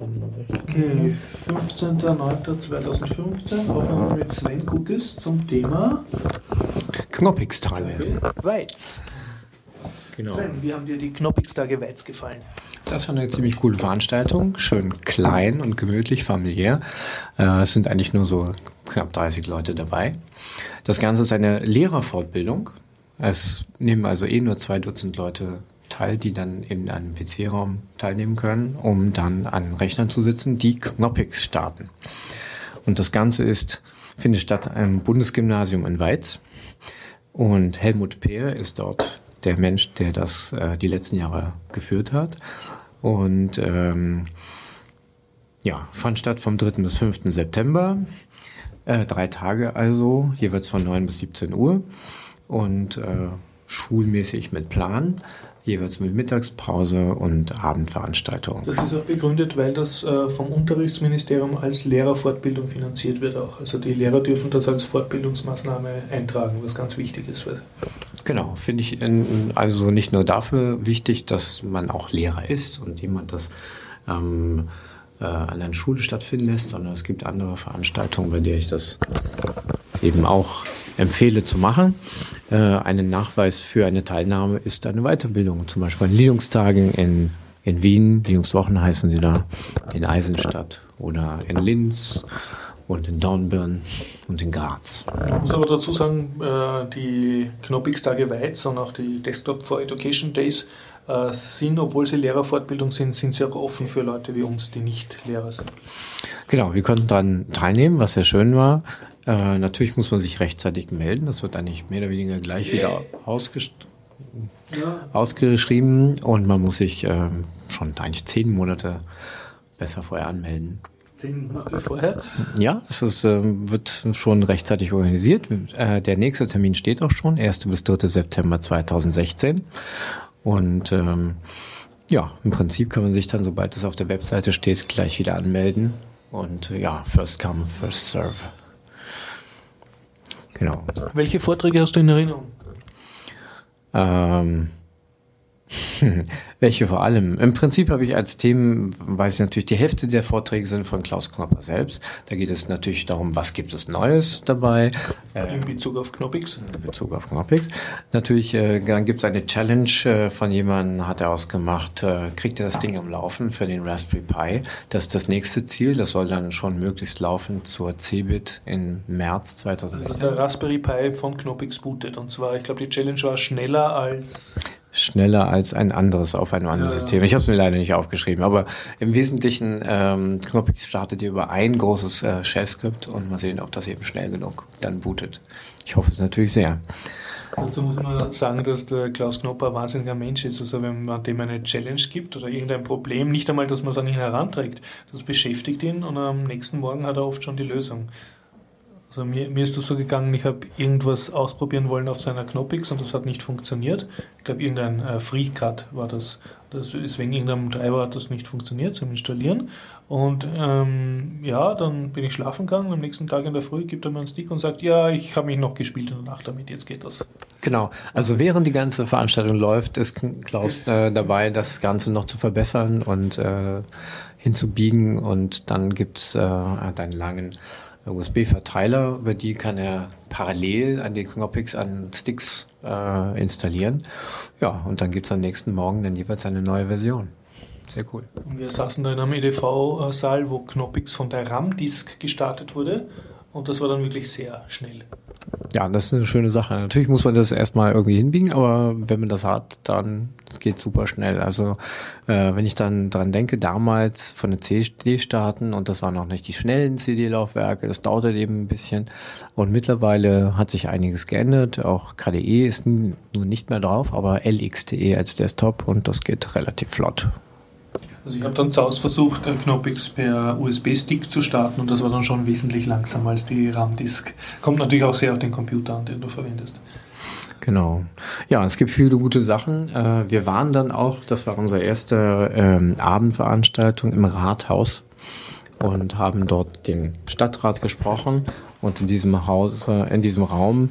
Okay, 15.09.2015, Aufnahme mit Sven Kukis zum Thema Knoppix-Tage. Weiz. Genau. Sven, wie haben dir die Knoppix-Tage Weiz gefallen? Das war eine ziemlich coole Veranstaltung. Schön klein und gemütlich, familiär. Äh, Es sind eigentlich nur so knapp 30 Leute dabei. Das Ganze ist eine Lehrerfortbildung. Es nehmen also eh nur zwei Dutzend Leute teil, die dann in einem PC-Raum teilnehmen können, um dann an Rechnern zu sitzen, die Knoppix starten. Und das Ganze ist, findet statt am Bundesgymnasium in Weiz. Und Helmut Peer ist dort der Mensch, der das äh, die letzten Jahre geführt hat. Und ähm, ja, fand statt vom 3. bis 5. September. Äh, drei Tage also, jeweils von 9 bis 17 Uhr. Und äh, schulmäßig mit Plan, jeweils mit Mittagspause und Abendveranstaltungen. Das ist auch begründet, weil das äh, vom Unterrichtsministerium als Lehrerfortbildung finanziert wird auch. Also die Lehrer dürfen das als Fortbildungsmaßnahme eintragen, was ganz wichtig ist. Genau, finde ich also nicht nur dafür wichtig, dass man auch Lehrer ist und jemand das ähm, äh, an einer Schule stattfinden lässt, sondern es gibt andere Veranstaltungen, bei der ich das eben auch empfehle zu machen. Äh, einen Nachweis für eine Teilnahme ist eine Weiterbildung, zum Beispiel an Linux-Tagen in, in Wien, Linux-Wochen heißen sie da, in Eisenstadt oder in Linz und in Dornbirn und in Graz. Ich muss aber dazu sagen, äh, die Knoppix-Tage Weiz und auch die Desktop for Education Days äh, sind, obwohl sie Lehrerfortbildung sind, sind sie auch offen für Leute wie uns, die nicht Lehrer sind. Genau, wir konnten daran teilnehmen, was sehr schön war. Äh, natürlich muss man sich rechtzeitig melden. Das wird eigentlich mehr oder weniger gleich wieder ausgest ausgeschrieben und man muss sich äh, schon eigentlich zehn Monate besser vorher anmelden. Zehn Monate vorher? Ja, es ist, äh, wird schon rechtzeitig organisiert. Äh, der nächste Termin steht auch schon, 1. bis 3. September 2016. Und ähm, ja, im Prinzip kann man sich dann, sobald es auf der Webseite steht, gleich wieder anmelden. Und äh, ja, first come, first serve. Genau. Welche Vorträge hast du in Erinnerung? Ähm, welche vor allem? Im Prinzip habe ich als Themen, weiß ich natürlich, die Hälfte der Vorträge sind von Klaus Knopper selbst. Da geht es natürlich darum, was gibt es Neues dabei. In Bezug auf Knoppix? In Bezug auf Knoppix. Natürlich, äh, dann gibt es eine Challenge äh, von jemandem, hat er ausgemacht, äh, kriegt er das Ding am Laufen für den Raspberry Pi. Das ist das nächste Ziel. Das soll dann schon möglichst laufen zur CeBIT im März 2016. Also der Raspberry Pi von Knoppix bootet. Und zwar, ich glaube, die Challenge war schneller als schneller als ein anderes auf ein anderes Ja. System. Ich habe es mir leider nicht aufgeschrieben, aber im Wesentlichen ähm, Knoppix startet ihr über ein großes äh, Shell-Skript und mal sehen, ob das eben schnell genug dann bootet. Ich hoffe es natürlich sehr. Dazu muss man sagen, dass der Klaus Knopper ein wahnsinniger Mensch ist. Also wenn man dem eine Challenge gibt oder irgendein Problem, nicht einmal, dass man es an ihn heranträgt, das beschäftigt ihn und am nächsten Morgen hat er oft schon die Lösung. Also mir, mir ist das so gegangen, ich habe irgendwas ausprobieren wollen auf seiner Knoppix und das hat nicht funktioniert. Ich glaube, irgendein äh, FreeCut war das. das. Ist wegen irgendeinem Treiber hat das nicht funktioniert zum Installieren. Und ähm, ja, dann bin ich schlafen gegangen. Am nächsten Tag in der Früh gibt er mir einen Stick und sagt, ja, ich habe mich noch gespielt in der Nacht damit, jetzt geht das. Genau. Also während die ganze Veranstaltung läuft, ist Klaus äh, dabei, das Ganze noch zu verbessern und äh, hinzubiegen. Und dann gibt's äh, einen langen USB-Verteiler, über die kann er parallel an die Knoppix an Sticks äh, installieren. Ja, und dann gibt's am nächsten Morgen dann jeweils eine neue Version. Sehr cool. Und wir saßen da in einem EDV-Saal, wo Knoppix von der RAM-Disk gestartet wurde. Und das war dann wirklich sehr schnell. Ja, das ist eine schöne Sache. Natürlich muss man das erstmal irgendwie hinbiegen, aber wenn man das hat, dann geht super schnell. Also äh, wenn ich dann dran denke, damals von der CD starten und das waren noch nicht die schnellen CD-Laufwerke, das dauerte eben ein bisschen. Und mittlerweile hat sich einiges geändert. Auch KDE ist nun nicht mehr drauf, aber LXDE als Desktop und das geht relativ flott. Also ich habe dann zu Hause versucht, Knoppix per USB-Stick zu starten und das war dann schon wesentlich langsamer als die RAM-Disk. Kommt natürlich auch sehr auf den Computer an, den du verwendest. Genau. Ja, es gibt viele gute Sachen. Äh, Wir waren dann auch, das war unsere erste ähm, Abendveranstaltung im Rathaus und haben dort den Stadtrat gesprochen. Und in diesem Haus, in diesem Raum,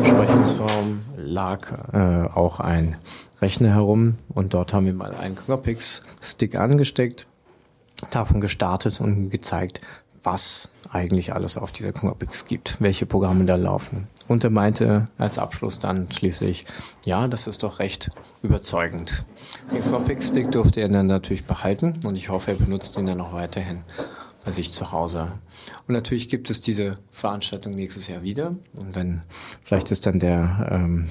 Besprechungsraum, lag äh, auch ein Rechner herum und dort haben wir mal einen Knoppix-Stick angesteckt davon gestartet und gezeigt, was eigentlich alles auf dieser Comics gibt, welche Programme da laufen. Und er meinte als Abschluss dann schließlich, ja, das ist doch recht überzeugend. Den Comic-Stick durfte er dann natürlich behalten und ich hoffe, er benutzt ihn dann auch weiterhin bei sich zu Hause. Und natürlich gibt es diese Veranstaltung nächstes Jahr wieder. Und wenn, vielleicht ist dann der, ähm,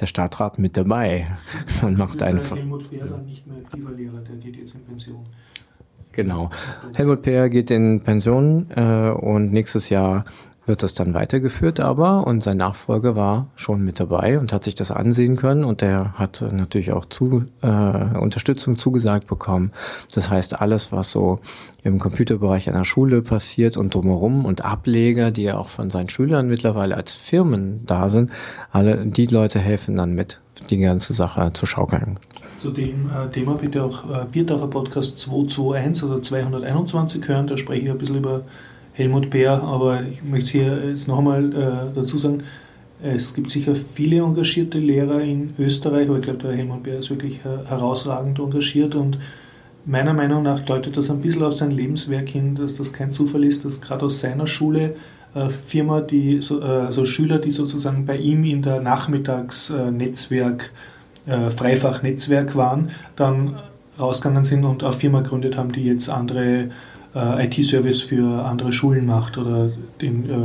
der Stadtrat mit dabei und macht einen. Helmut Bär dann nicht mehr Lehrer, der geht jetzt in Pension. Genau. Helmut Peer geht in Pension äh, und nächstes Jahr wird das dann weitergeführt aber und sein Nachfolger war schon mit dabei und hat sich das ansehen können und der hat natürlich auch zu, äh, Unterstützung zugesagt bekommen. Das heißt, alles, was so im Computerbereich einer Schule passiert und drumherum und Ableger, die ja auch von seinen Schülern mittlerweile als Firmen da sind, alle die Leute helfen dann mit, die ganze Sache zu schaukeln. Zu dem äh, Thema bitte auch äh, Bierdacher Podcast 221 oder 221 hören, da spreche ich ein bisschen über Helmut Bär, aber ich möchte hier jetzt noch einmal äh, dazu sagen, es gibt sicher viele engagierte Lehrer in Österreich, aber ich glaube, der Helmut Bär ist wirklich herausragend engagiert und meiner Meinung nach deutet das ein bisschen auf sein Lebenswerk hin, dass das kein Zufall ist, dass gerade aus seiner Schule äh, Firma, die so, äh, also Schüler, die sozusagen bei ihm in der Nachmittagsnetzwerk, äh, Freifachnetzwerk waren, dann rausgegangen sind und eine Firma gegründet haben, die jetzt andere äh, IT-Service für andere Schulen macht oder den äh,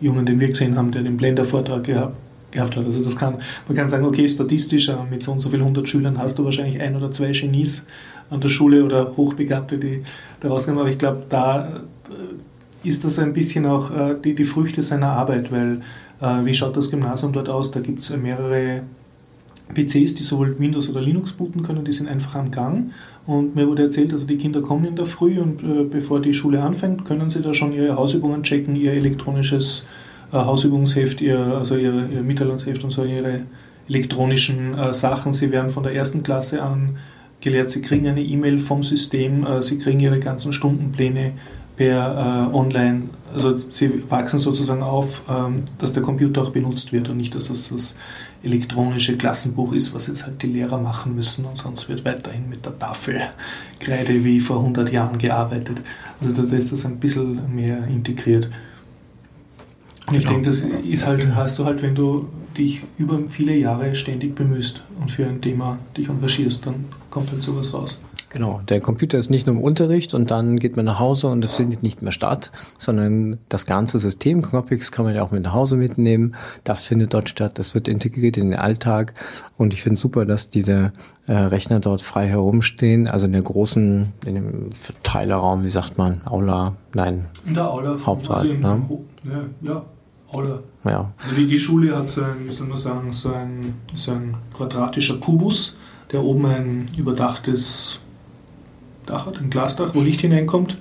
Jungen, den wir gesehen haben, der den Blender-Vortrag gehabt, gehabt hat. Also das kann, man kann sagen, okay, statistisch äh, mit so und so vielen hundert Schülern hast du wahrscheinlich ein oder zwei Genies an der Schule oder Hochbegabte, die da rauskommen. Aber ich glaube, da äh, ist das ein bisschen auch äh, die, die Früchte seiner Arbeit, weil wie schaut das Gymnasium dort aus? Da gibt es mehrere PCs, die sowohl Windows oder Linux booten können, die sind einfach am Gang. Und mir wurde erzählt, also die Kinder kommen in der Früh und äh, bevor die Schule anfängt, können sie da schon ihre Hausübungen checken, ihr elektronisches äh, Hausübungsheft, ihr, also ihr, ihr Mitteilungsheft und so, ihre elektronischen äh, Sachen. Sie werden von der ersten Klasse an gelehrt, sie kriegen eine E-Mail vom System, äh, sie kriegen ihre ganzen Stundenpläne per äh, Online, also sie wachsen sozusagen auf, ähm, dass der Computer auch benutzt wird und nicht, dass das das elektronische Klassenbuch ist, was jetzt halt die Lehrer machen müssen und sonst wird weiterhin mit der Tafelkreide wie vor 100 Jahren gearbeitet. Also da ist das ein bisschen mehr integriert. Und ich genau. denke, das ist halt, hast du halt, wenn du dich über viele Jahre ständig bemühst und für ein Thema dich engagierst, dann kommt halt sowas raus. Genau, der Computer ist nicht nur im Unterricht und dann geht man nach Hause und es findet nicht mehr statt, sondern das ganze System Knoppix kann man ja auch mit nach Hause mitnehmen. Das findet dort statt, das wird integriert in den Alltag und ich finde super, dass diese äh, Rechner dort frei herumstehen, also in der großen, in dem Verteilerraum, wie sagt man, Aula, nein, in der Aula, Hauptsaal. Also ne? ja, ja, Aula. Ja. Also die, die Schule hat so ein, wie soll man sagen, so ein, so ein quadratischer Kubus, der oben ein überdachtes Dach hat, ein Glasdach, wo Licht hineinkommt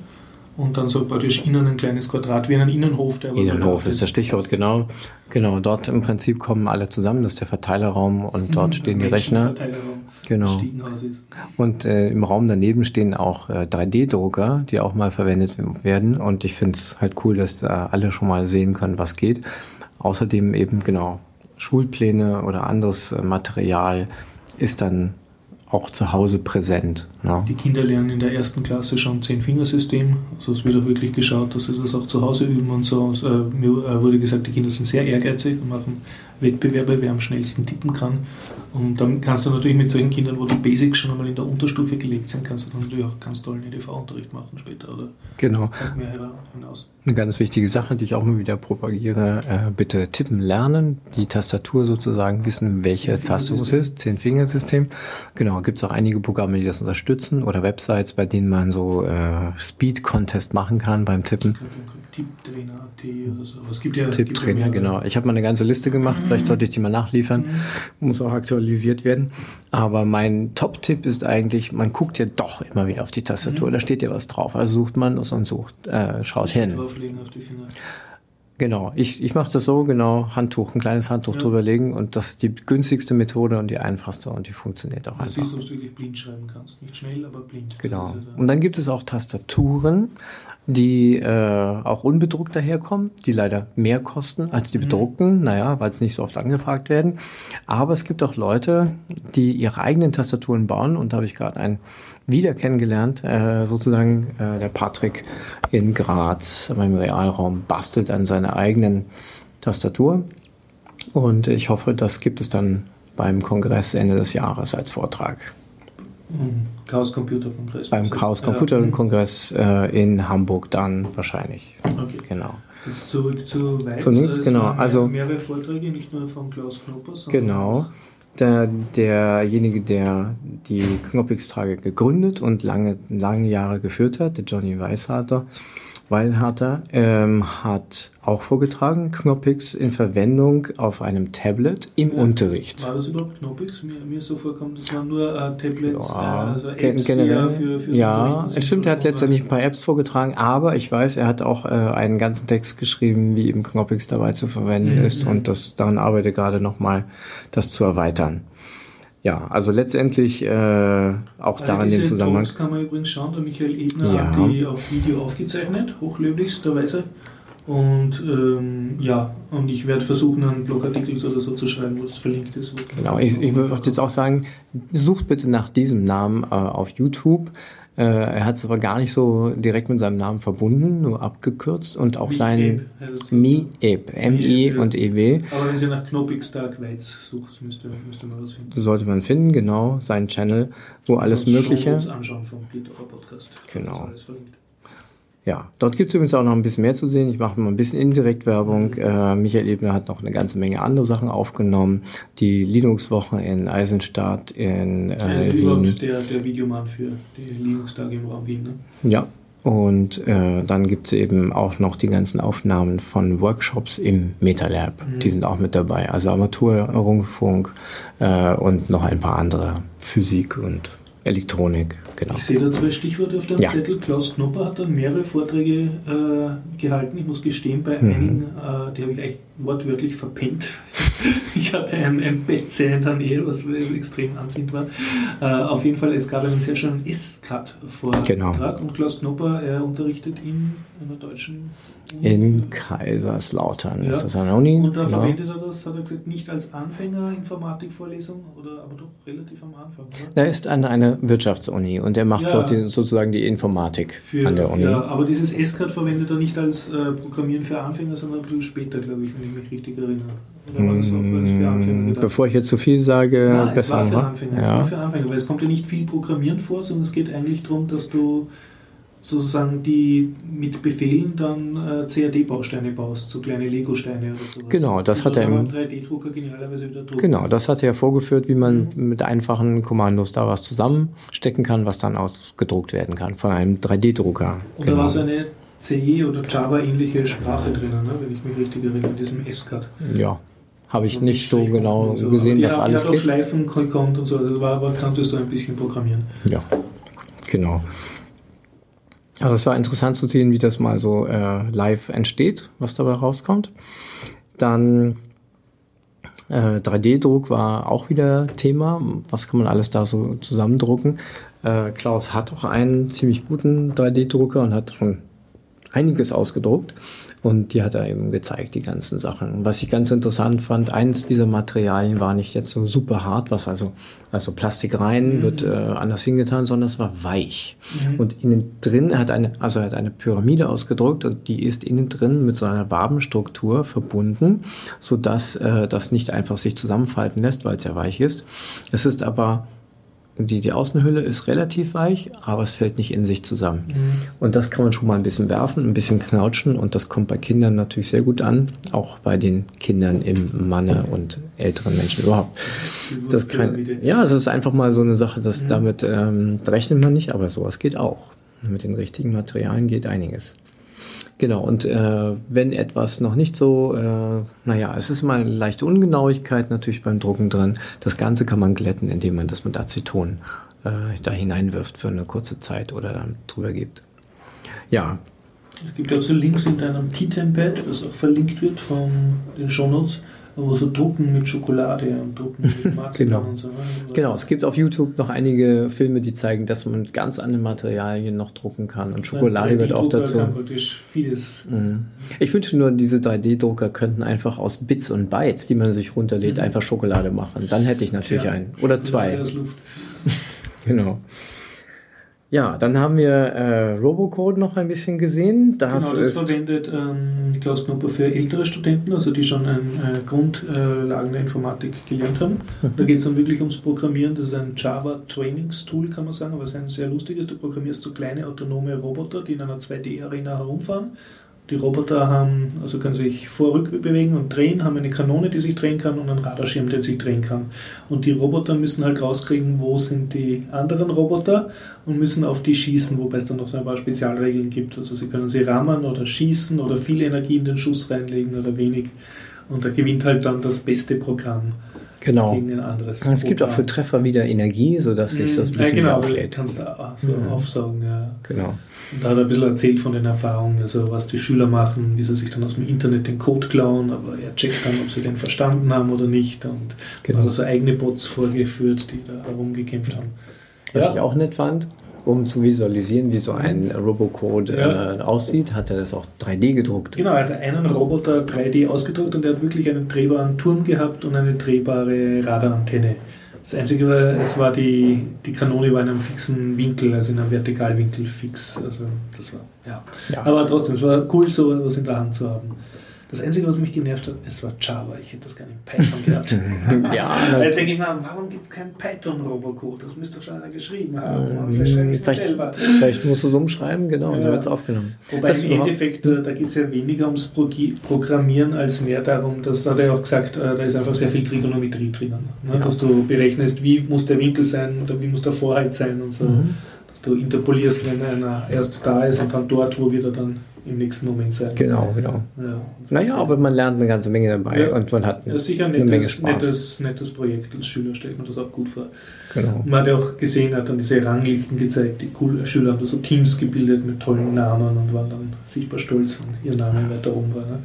und dann so praktisch innen ein kleines Quadrat wie ein Innenhof. Der Innenhof ist das Stichwort, genau. Genau, dort im Prinzip kommen alle zusammen, das ist der Verteilerraum und mhm, dort stehen die Rechner. Genau. Und äh, im Raum daneben stehen auch äh, 3D-Drucker, die auch mal verwendet werden und ich finde es halt cool, dass äh, alle schon mal sehen können, was geht. Außerdem eben genau Schulpläne oder anderes äh, Material ist dann auch zu Hause präsent. Ne? Die Kinder lernen in der ersten Klasse schon Zehn-Fingersystem. Also es wird auch wirklich geschaut, dass sie das auch zu Hause üben und so. Also, äh, mir äh, wurde gesagt, die Kinder sind sehr ehrgeizig und machen Wettbewerbe, wer am schnellsten tippen kann. Und dann kannst du natürlich mit solchen Kindern, wo die Basics schon einmal in der Unterstufe gelegt sind, kannst du dann natürlich auch ganz tollen EDV-Unterricht machen später oder genau. mehr hinaus. Eine ganz wichtige Sache, die ich auch mal wieder propagiere, äh, bitte tippen lernen, die Tastatur sozusagen wissen, welche Taste es ist, Zehn-Fingersystem. Genau, gibt es auch einige Programme, die das unterstützen oder Websites, bei denen man so äh, Speed-Contest machen kann beim Tippen. Tipptrainer.at oder so. Es gibt ja Tipptrainer, ja genau. Ich habe mal eine ganze Liste gemacht, vielleicht sollte ich die mal nachliefern. Mhm. Muss auch aktualisiert werden. Aber mein Top-Tipp ist eigentlich, man guckt ja doch immer wieder auf die Tastatur, mhm. da steht ja was drauf. Also sucht man und sucht, äh, schaut hin. Drauflegen auf die Finger. Genau, ich, ich mache das so, genau, Handtuch, ein kleines Handtuch ja. drüberlegen und das ist die günstigste Methode und die einfachste und die funktioniert auch du einfach. Du siehst, dass du wirklich blind schreiben kannst. Nicht schnell, aber blind. Genau. Und dann gibt es auch Tastaturen, die äh, auch unbedruckt daherkommen, die leider mehr kosten als die mhm. bedruckten, naja, weil es nicht so oft angefragt werden. Aber es gibt auch Leute, die ihre eigenen Tastaturen bauen und da habe ich gerade ein wieder kennengelernt. Äh, sozusagen äh, der Patrick in Graz im Realraum bastelt an seiner eigenen Tastatur. Und ich hoffe, das gibt es dann beim Kongress Ende des Jahres als Vortrag. Chaos Computer Kongress. Beim Chaos Computer Kongress äh, in Hamburg dann wahrscheinlich. Okay. Genau. Jetzt zurück zu Weiz. Zunächst, genau, mehr- also- mehrere Vorträge, nicht nur von Klaus Knopper, sondern Genau. Der, derjenige, der die Knoppix-Trage gegründet und lange, lange Jahre geführt hat, der Johnny Weisharter, Weilharter, ähm, hat auch vorgetragen, Knoppix in Verwendung auf einem Tablet im Unterricht. War das überhaupt Knoppix? Mir, mir ist so vorkommen, das waren nur äh, Tablets, Ja, äh, also Apps, generell, ja für, für ja, es stimmt, er hat letztendlich ein paar Apps vorgetragen, aber ich weiß, er hat auch äh, einen ganzen Text geschrieben, wie eben Knoppix dabei zu verwenden Mhm, ist mhm. und das daran arbeitet er gerade nochmal, das zu erweitern. Ja, also letztendlich äh, auch da in diese dem Zusammenhang. Talks kann man übrigens schauen, der Michael Ebner Ja. hat die auf Video aufgezeichnet, hochlöblichsterweise. Und ähm, ja, und ich werde versuchen, einen Blogartikel oder so zu schreiben, wo das verlinkt ist. Genau, ich, ich würde jetzt auch sagen, sucht bitte nach diesem Namen äh, auf YouTube. Äh, er hat es aber gar nicht so direkt mit seinem Namen verbunden, nur abgekürzt und auch das. Mi-Eb, M-I und E E-W. Aber wenn Sie nach Knoppix Dark Weiz sucht, müsste, müsste man das finden. sollte man finden, genau, seinen Channel, wo alles Sonst Mögliche. Anschauen vom Podcast. Genau. Das ist alles verlinkt. Ja, dort gibt es übrigens auch noch ein bisschen mehr zu sehen. Ich mache mal ein bisschen indirekt Werbung. Äh, Michael Ebner hat noch eine ganze Menge andere Sachen aufgenommen. Die Linux-Woche in Eisenstadt, in äh, ist Wien. der, der Videomann für die Linux-Tage im Raum Wien. Ne? Ja, und äh, dann gibt es eben auch noch die ganzen Aufnahmen von Workshops im MetaLab. Die sind auch mit dabei. Also Amateurrundfunk äh, und noch ein paar andere. Physik und Elektronik, genau. Ich sehe da zwei Stichworte auf deinem Ja. Zettel. Klaus Knopper hat dann mehrere Vorträge äh, gehalten. Ich muss gestehen, bei Mhm. einigen, äh, die habe ich eigentlich wortwörtlich verpennt. ich hatte ein, ein Betze in der Nähe, was extrem anziehend war. Äh, auf jeden Fall, es gab einen sehr schönen S-Cut-Vortrag. Genau. Und Klaus Knopper er unterrichtet in einer deutschen In Kaiserslautern Ja. ist das eine Uni. Und da genau. verwendet er das, hat er gesagt, nicht als Anfänger-Informatikvorlesung, oder aber doch relativ am Anfang, oder? Er ist an einer Wirtschaftsuni und er macht Ja. dort die, sozusagen die Informatik Für, an der Uni. Ja, aber dieses S-Card verwendet er nicht als äh, Programmieren für Anfänger, sondern ein bisschen später, glaube ich, wenn ich mich richtig erinnere. Mm? Bevor ich jetzt zu viel sage, es besser war für. Anfänger, es war Ja. für Anfänger, weil es kommt ja nicht viel Programmieren vor, sondern es geht eigentlich darum, dass du sozusagen die mit Befehlen dann äh, CAD-Bausteine baust, so kleine Lego-Steine oder sowas. Genau, das hat er im- 3D-Drucker genialerweise wieder drucken Genau, kannst. das hat er vorgeführt, wie man mit einfachen Kommandos da was zusammenstecken kann, was dann ausgedruckt werden kann von einem 3D-Drucker. Und da war so eine C oder Java-ähnliche Sprache drinnen, ne, wenn ich mich richtig erinnere, in diesem S-Card. Ja, habe ich So nicht so genau so. gesehen, die was alles die hat auch. Schleifen gekonnt und so, also war, war, konntest du ein bisschen programmieren. Ja, genau. Aber es war interessant zu sehen, wie das mal so äh, live entsteht, was dabei rauskommt. Dann äh, 3D-Druck war auch wieder Thema. Was kann man alles da so zusammendrucken? Äh, Klaus hat auch einen ziemlich guten 3D-Drucker und hat schon einiges ausgedruckt. Und die hat er eben gezeigt, die ganzen Sachen. Was ich ganz interessant fand, eines dieser Materialien war nicht jetzt so super hart, was also, also Plastik rein wird äh, anders hingetan, sondern es war weich. Und innen drin, er hat eine, also er hat eine Pyramide ausgedruckt und die ist innen drin mit so einer Wabenstruktur verbunden, so dass äh, das nicht einfach sich zusammenfalten lässt, weil es ja weich ist. Es ist aber die, die Außenhülle ist relativ weich, aber es fällt nicht in sich zusammen. Und das kann man schon mal ein bisschen werfen, ein bisschen knautschen und das kommt bei Kindern natürlich sehr gut an, auch bei den Kindern im Manne und älteren Menschen überhaupt. Das kann, ja, das ist einfach mal so eine Sache, dass damit ähm, rechnet man nicht, aber sowas geht auch. Mit den richtigen Materialien geht einiges. Genau, und äh, wenn etwas noch nicht so, äh, naja, es ist mal eine leichte Ungenauigkeit natürlich beim Drucken drin. Das Ganze kann man glätten, indem man das mit Aceton äh, da hineinwirft für eine kurze Zeit oder dann drüber gibt. Ja, Es gibt ja auch so Links in deinem T-Tempad, was auch verlinkt wird von den Shownotes, wo so Drucken mit Schokolade und Drucken mit Marzipan Genau. und so. ne? genau. Es gibt auf YouTube noch einige Filme, die zeigen, dass man ganz anderen Materialien noch drucken kann. Und Schokolade wird auch 3D-Drucker dazu. kann praktisch vieles. Mhm. Ich wünsche nur, diese 3D-Drucker könnten einfach aus Bits und Bytes, die man sich runterlädt, einfach Schokolade machen. Dann hätte ich natürlich Tja, einen. Oder zwei. Genau. Ja, dann haben wir äh, Robocode noch ein bisschen gesehen. Das genau, das verwendet ähm, Klaus Knopper für ältere Studenten, also die schon ein, äh, Grundlagen der Informatik gelernt haben. Da geht es dann wirklich ums Programmieren. Das ist ein Java Trainingstool, kann man sagen, aber es ist ein sehr lustiges. Du programmierst so kleine autonome Roboter, die in einer 2D-Arena herumfahren die Roboter haben, also können sich vorrück bewegen und drehen, haben eine Kanone, die sich drehen kann und einen Radarschirm, der sich drehen kann. Und die Roboter müssen halt rauskriegen, wo sind die anderen Roboter und müssen auf die schießen, wobei es dann noch so ein paar Spezialregeln gibt. Also sie können sie rammen oder schießen oder viel Energie in den Schuss reinlegen oder wenig. Und da gewinnt halt dann das beste Programm. Genau. Gegen ein anderes. Es gibt auch für Treffer wieder Energie, sodass sich das ein bisschen ja, genau, auflädt. kannst du so mhm. aufsaugen, ja. Genau. Und da hat er ein bisschen erzählt von den Erfahrungen, also was die Schüler machen, wie sie sich dann aus dem Internet den Code klauen, aber er checkt dann, ob sie den verstanden haben oder nicht. Und genau. hat er so eigene Bots vorgeführt, die da herumgekämpft haben. Was ja. ich auch nett fand, um zu visualisieren, wie so ein Robocode ja. äh, aussieht, hat er das auch 3D gedruckt. Genau, er hat einen Roboter 3D ausgedruckt und er hat wirklich einen drehbaren Turm gehabt und eine drehbare Radarantenne. Das Einzige war, es war die, die Kanone war in einem fixen Winkel, also in einem Vertikalwinkel fix. Also das war, ja. ja. Aber trotzdem, es war cool, so was in der Hand zu haben. Das Einzige, was mich genervt hat, es war Java. Ich hätte das gerne in Python gehabt. ja, also denke ich mal, warum gibt es keinen Python-Robocode? Das müsste doch schon einer geschrieben haben. Ähm, vielleicht schreibe ich es selber. Vielleicht musst du es umschreiben, genau, ja. und dann wird es aufgenommen. Wobei das im Endeffekt, äh, da geht es ja weniger ums Programmieren als mehr darum, das hat er auch gesagt, äh, da ist einfach sehr viel Trigonometrie drinnen. Ne? Ja. Dass du berechnest, wie muss der Winkel sein oder wie muss der Vorhalt sein und so. Mhm. Dass du interpolierst, wenn einer erst da ist und dann dort, wo wieder dann im nächsten Moment sein. Genau, genau. Ja, naja, aber man lernt eine ganze Menge dabei ja, und man hat eine, ja, sicher ein nettes. Nettes, nettes Projekt als Schüler, stellt man das auch gut vor. Genau. Man hat ja auch gesehen, hat dann diese Ranglisten gezeigt, die cool, Schüler haben da so Teams gebildet mit tollen Namen und waren dann sichtbar stolz, wenn ihr Name weiter oben war. Ne?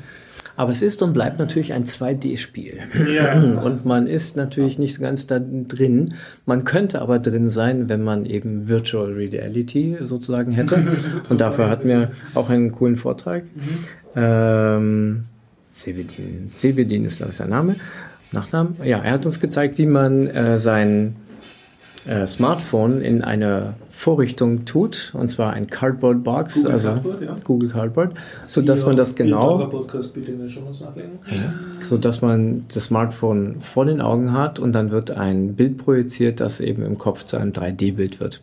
Aber es ist und bleibt natürlich ein 2D-Spiel. Ja. Und man ist natürlich nicht ganz da drin. Man könnte aber drin sein, wenn man eben Virtual Reality sozusagen hätte. Und dafür hatten wir auch einen coolen Vortrag. Mhm. Ähm, Sebedin. Sebedin ist, glaube ich, sein Name. Nachnamen. Ja, er hat uns gezeigt, wie man äh, sein äh, Smartphone in eine Vorrichtung tut, und zwar ein Cardboard Box, Google also Cardboard, ja. Google Cardboard, so dass man das genau, so dass man das Smartphone vor den Augen hat und dann wird ein Bild projiziert, das eben im Kopf zu einem 3D-Bild wird.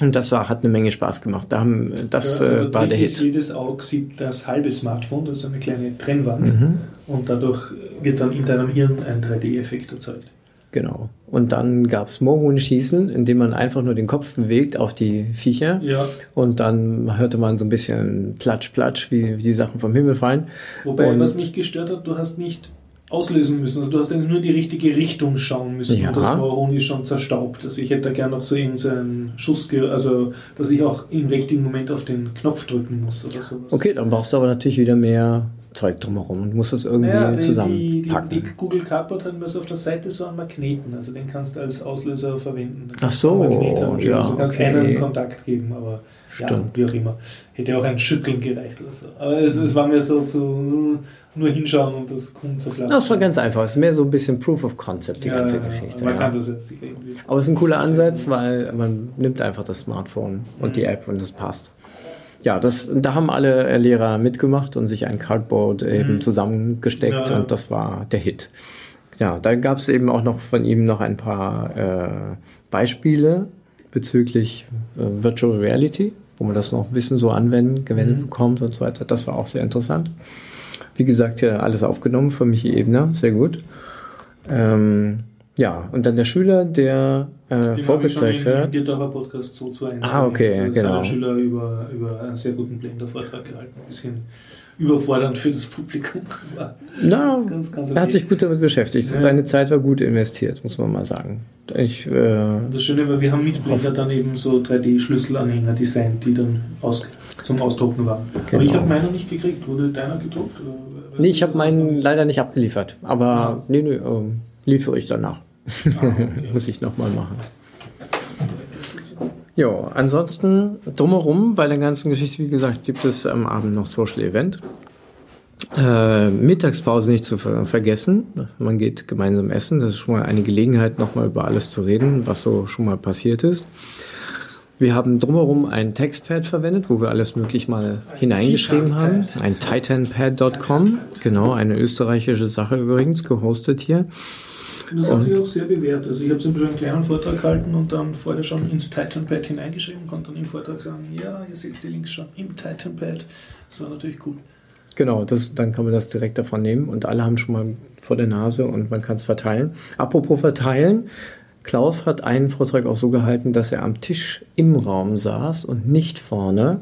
Und das war, hat eine Menge Spaß gemacht. Da haben, das ja, also äh, war der Hit. Jedes Auge sieht das halbe Smartphone, das ist eine kleine Trennwand. Mhm. Und dadurch wird dann in deinem Hirn ein 3D-Effekt erzeugt. Genau. Und dann gab es Mohunschießen, indem man einfach nur den Kopf bewegt auf die Viecher. Ja. Und dann hörte man so ein bisschen Platsch, Platsch, wie, wie die Sachen vom Himmel fallen. Wobei, und was mich gestört hat, du hast nicht auslösen müssen. Also du hast eigentlich nur in die richtige Richtung schauen müssen ja. und das Mohun ist schon zerstaubt. Also ich hätte da gerne noch so irgendeinen Schuss, also dass ich auch im richtigen Moment auf den Knopf drücken muss oder sowas. Okay, dann brauchst du aber natürlich wieder mehr Zeug drumherum und musst das irgendwie ja, die, zusammenpacken. Die, die, die, Google Cardboard hat so auf der Seite so einen Magneten, also den kannst du als Auslöser verwenden. Ach so, ja, also du kannst okay. einen Kontakt geben, aber Stimmt. ja, wie auch immer. Hätte auch ein Schütteln gereicht oder so. Aber es, es war mir so zu nur hinschauen und das Kunden zu platzen. Das war ganz einfach. Es ist mehr so ein bisschen Proof of Concept, die ja, ganze Geschichte. Man ja. kann das jetzt irgendwie. Aber es ist ein cooler Ansatz, weil man nimmt einfach das Smartphone und mhm. die App und das passt ja, das, da haben alle Lehrer mitgemacht und sich ein Cardboard eben mhm. zusammengesteckt ja. und das war der Hit. Ja, da gab es eben auch noch von ihm noch ein paar äh, Beispiele bezüglich äh, Virtual Reality, wo man das noch ein bisschen so anwenden, gewendet mhm. bekommt und so weiter. Das war auch sehr interessant. Wie gesagt, ja, alles aufgenommen von Michi Ebner, sehr gut. Ähm, ja, und dann der Schüler, der äh, vorgezeigt hat. Den Podcast 2 zu 1. Ah, okay, also genau. Der Schüler über, über einen sehr guten Blender-Vortrag gehalten. Ein bisschen überfordernd für das Publikum. Na, ganz, ganz okay. er hat sich gut damit beschäftigt. Ja. Seine Zeit war gut investiert, muss man mal sagen. Ich, äh, das Schöne war, wir haben mit Blender dann eben so 3D-Schlüsselanhänger designt, die dann aus, zum Ausdrucken waren. Genau. Aber ich habe meinen nicht gekriegt. Wurde deiner gedruckt? Nee, ich habe meinen leider nicht abgeliefert. Aber ja. nee, nee, äh, liefere ich danach. Ah, okay. Muss ich nochmal machen. Ja, ansonsten drumherum bei der ganzen Geschichte, wie gesagt, gibt es am Abend noch Social Event. Äh, Mittagspause nicht zu ver vergessen. Man geht gemeinsam essen. Das ist schon mal eine Gelegenheit, nochmal über alles zu reden, was so schon mal passiert ist. Wir haben drumherum ein Textpad verwendet, wo wir alles möglich mal ein hineingeschrieben haben. Ein titanpad.com, genau, eine österreichische Sache übrigens, gehostet hier. Das hat sich auch sehr bewährt. Also ich habe zum Beispiel einen kleinen Vortrag gehalten und dann vorher schon ins Titanpad hineingeschrieben, konnte dann im Vortrag sagen, ja, ihr seht die Links schon im Titanpad. Das war natürlich cool. Genau, das, dann kann man das direkt davon nehmen und alle haben schon mal vor der Nase und man kann es verteilen. Apropos verteilen, Klaus hat einen Vortrag auch so gehalten, dass er am Tisch im Raum saß und nicht vorne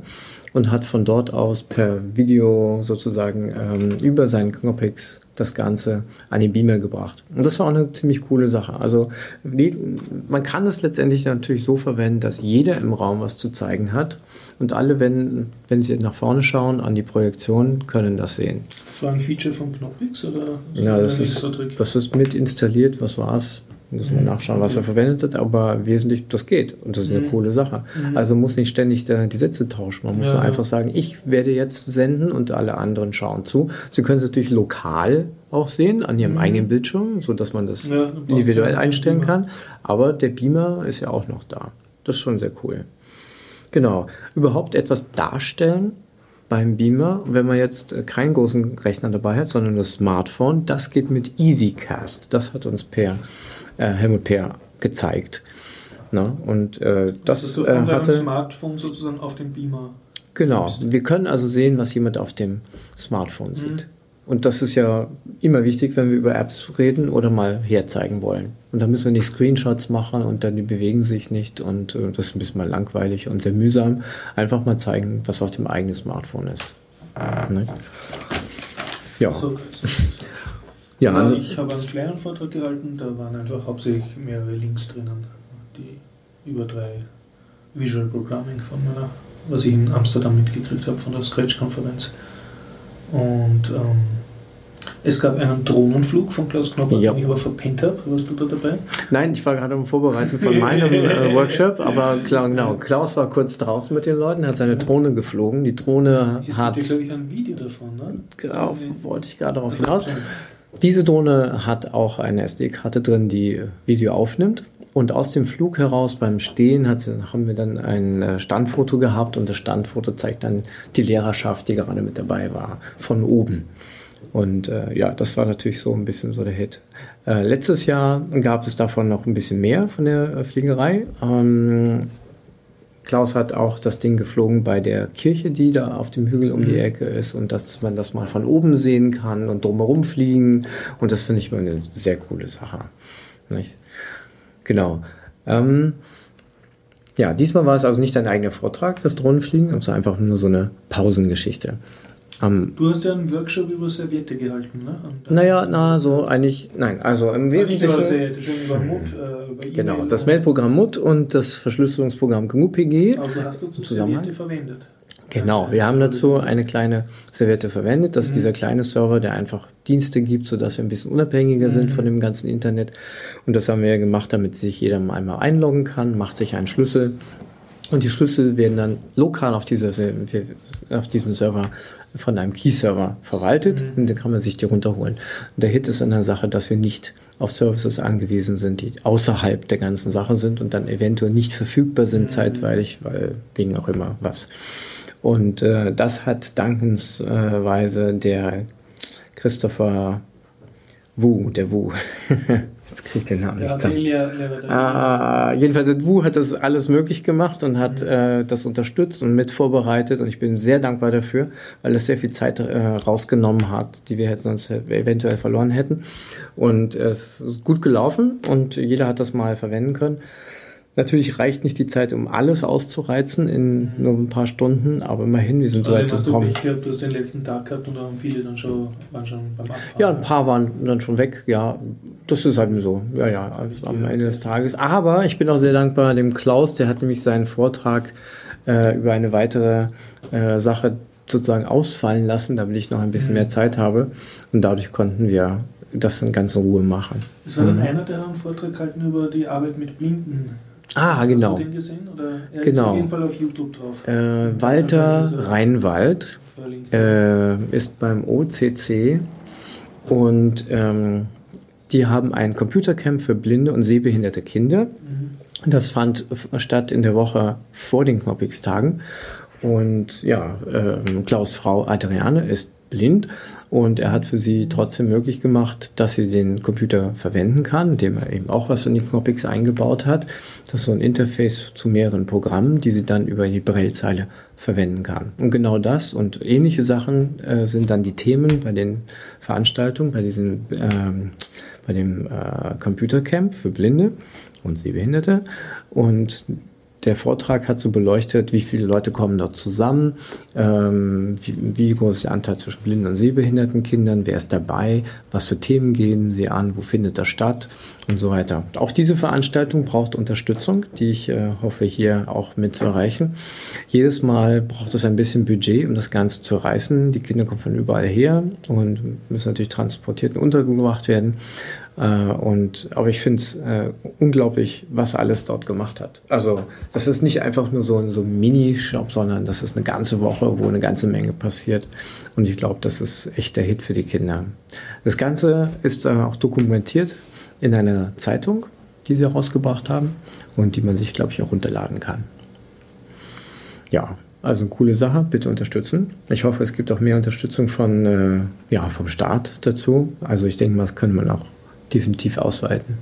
und hat von dort aus per Video sozusagen ähm, über seinen Knoppix das Ganze an den Beamer gebracht. Und das war auch eine ziemlich coole Sache. Also die, man kann es letztendlich natürlich so verwenden, dass jeder im Raum was zu zeigen hat und alle, wenn, wenn sie nach vorne schauen an die Projektion, können das sehen. Das war ein Feature von Knoppix oder? Ja, das ist, das ist mit installiert. Was war es? Muss man nachschauen, was er verwendet hat, aber wesentlich, das geht. Und das ist eine mhm. coole Sache. Mhm. Also muss nicht ständig die Sätze tauschen. Man muss ja. einfach sagen, ich werde jetzt senden und alle anderen schauen zu. Sie können es natürlich lokal auch sehen, an ihrem mhm. eigenen Bildschirm, sodass man das ja, individuell einstellen kann. Aber der Beamer ist ja auch noch da. Das ist schon sehr cool. Genau. Überhaupt etwas darstellen beim Beamer, wenn man jetzt keinen großen Rechner dabei hat, sondern das Smartphone, das geht mit EasyCast. Das hat uns Per äh, Helmut Peer gezeigt. Na, und äh, das, das ist so von äh, hatte Smartphone sozusagen auf dem Beamer. Genau, wir können also sehen, was jemand auf dem Smartphone mhm. sieht. Und das ist ja immer wichtig, wenn wir über Apps reden oder mal herzeigen wollen. Und da müssen wir nicht Screenshots machen und dann die bewegen sich nicht und äh, das ist ein bisschen mal langweilig und sehr mühsam. Einfach mal zeigen, was auf dem eigenen Smartphone ist. Ne? Ja. So, so, so. Ja, also ich habe einen kleinen Vortrag gehalten, da waren einfach hauptsächlich mehrere Links drinnen, die über drei Visual Programming von meiner, was ich in Amsterdam mitgekriegt habe, von der Scratch-Konferenz. Und ähm, es gab einen Drohnenflug von Klaus Knopper, ja. den ich aber verpennt habe. Warst du da dabei? Nein, ich war gerade am Vorbereiten von meinem äh, Workshop, aber klar, genau. Klaus war kurz draußen mit den Leuten, hat seine Drohne geflogen. Die Drohne es, hat. Es gibt, glaube ich, ein Video davon, ne? Genau, wollte ich gerade darauf hinaus. Diese Drohne hat auch eine SD-Karte drin, die Video aufnimmt. Und aus dem Flug heraus beim Stehen hat, haben wir dann ein äh, Standfoto gehabt und das Standfoto zeigt dann die Lehrerschaft, die gerade mit dabei war, von oben. Und äh, ja, das war natürlich so ein bisschen so der Hit. Äh, letztes Jahr gab es davon noch ein bisschen mehr von der äh, Fliegerei. Ähm, Klaus hat auch das Ding geflogen bei der Kirche, die da auf dem Hügel um die mhm. Ecke ist und dass man das mal von oben sehen kann und drumherum fliegen. Und das finde ich immer eine sehr coole Sache. Nicht? Genau. Ähm, ja, diesmal war es also nicht ein eigener Vortrag, das Drohnenfliegen, es war einfach nur so eine Pausengeschichte. Um, du hast ja einen Workshop über Serviette gehalten, ne? Naja, na, so eigentlich, nein, also im Wesentlichen. Über Serviette, schon über MUT, äh, über Genau, das Mailprogramm MUT und das Verschlüsselungsprogramm GNU-PG. Aber du hast dazu Serviette verwendet. Genau, wir haben dazu eine kleine Serviette verwendet. Das ist mhm. dieser kleine Server, der einfach Dienste gibt, sodass wir ein bisschen unabhängiger sind mhm. von dem ganzen Internet. Und das haben wir ja gemacht, damit sich jeder einmal einloggen kann, macht sich einen Schlüssel. Und die Schlüssel werden dann lokal auf, dieser, auf diesem Server von einem Key-Server verwaltet mhm. und dann kann man sich die runterholen. Und der Hit ist an der Sache, dass wir nicht auf Services angewiesen sind, die außerhalb der ganzen Sache sind und dann eventuell nicht verfügbar sind mhm. zeitweilig, weil wegen auch immer was. Und äh, das hat dankensweise der Christopher Wu, der Wu, Jetzt kriege ich den Namen nicht. Ja, äh, jedenfalls, Wu hat das alles möglich gemacht und hat mhm. äh, das unterstützt und mit vorbereitet und ich bin sehr dankbar dafür, weil es sehr viel Zeit äh, rausgenommen hat, die wir sonst eventuell verloren hätten. Und es ist gut gelaufen und jeder hat das mal verwenden können. Natürlich reicht nicht die Zeit, um alles auszureizen in nur ein paar Stunden, aber immerhin, wir sind also so weit hast gekommen. Du, gehabt, du hast den letzten Tag gehabt und haben viele dann schon, waren schon beim Abfahren. Ja, ein paar waren dann schon weg, ja. Das ist halt so, ja, ja, also am Ende des Tages. Aber ich bin auch sehr dankbar dem Klaus, der hat nämlich seinen Vortrag äh, über eine weitere äh, Sache sozusagen ausfallen lassen, damit ich noch ein bisschen mhm. mehr Zeit habe. Und dadurch konnten wir das in ganzer Ruhe machen. Es war dann mhm. einer, der einen Vortrag gehalten über die Arbeit mit Blinden Ah, Hast genau. Hast du den gesehen? Oder er genau. auf jeden Fall auf YouTube drauf. Äh, Walter Reinwald äh, ist beim OCC und ähm, die haben ein Computercamp für blinde und sehbehinderte Kinder. Mhm. Das fand statt in der Woche vor den Knoppix-Tagen. Und ja, äh, Klaus Frau Adriane ist blind und er hat für sie trotzdem möglich gemacht, dass sie den Computer verwenden kann, indem er eben auch was in die Knoppix eingebaut hat. Das ist so ein Interface zu mehreren Programmen, die sie dann über die Braillezeile verwenden kann. Und genau das und ähnliche Sachen äh, sind dann die Themen bei den Veranstaltungen, bei diesen ähm, bei dem äh, Computercamp für Blinde und Sehbehinderte. Und der Vortrag hat so beleuchtet, wie viele Leute kommen dort zusammen, ähm, wie, wie, groß ist der Anteil zwischen blinden und sehbehinderten Kindern, wer ist dabei, was für Themen gehen sie an, wo findet das statt und so weiter. Auch diese Veranstaltung braucht Unterstützung, die ich äh, hoffe hier auch mit zu erreichen. Jedes Mal braucht es ein bisschen Budget, um das Ganze zu reißen. Die Kinder kommen von überall her und müssen natürlich transportiert und untergebracht werden. Äh, und, aber ich finde es äh, unglaublich, was alles dort gemacht hat. Also das ist nicht einfach nur so, ein Mini-Shop, sondern das ist eine ganze Woche, wo eine ganze Menge passiert. Und ich glaube, das ist echt der Hit für die Kinder. Das Ganze ist äh, auch dokumentiert in einer Zeitung, die sie herausgebracht haben und die man sich, glaube ich, auch runterladen kann. Ja, also eine coole Sache, bitte unterstützen. Ich hoffe, es gibt auch mehr Unterstützung von, äh, ja, vom Staat dazu. Also ich denke mal, das könnte man auch definitiv ausweiten.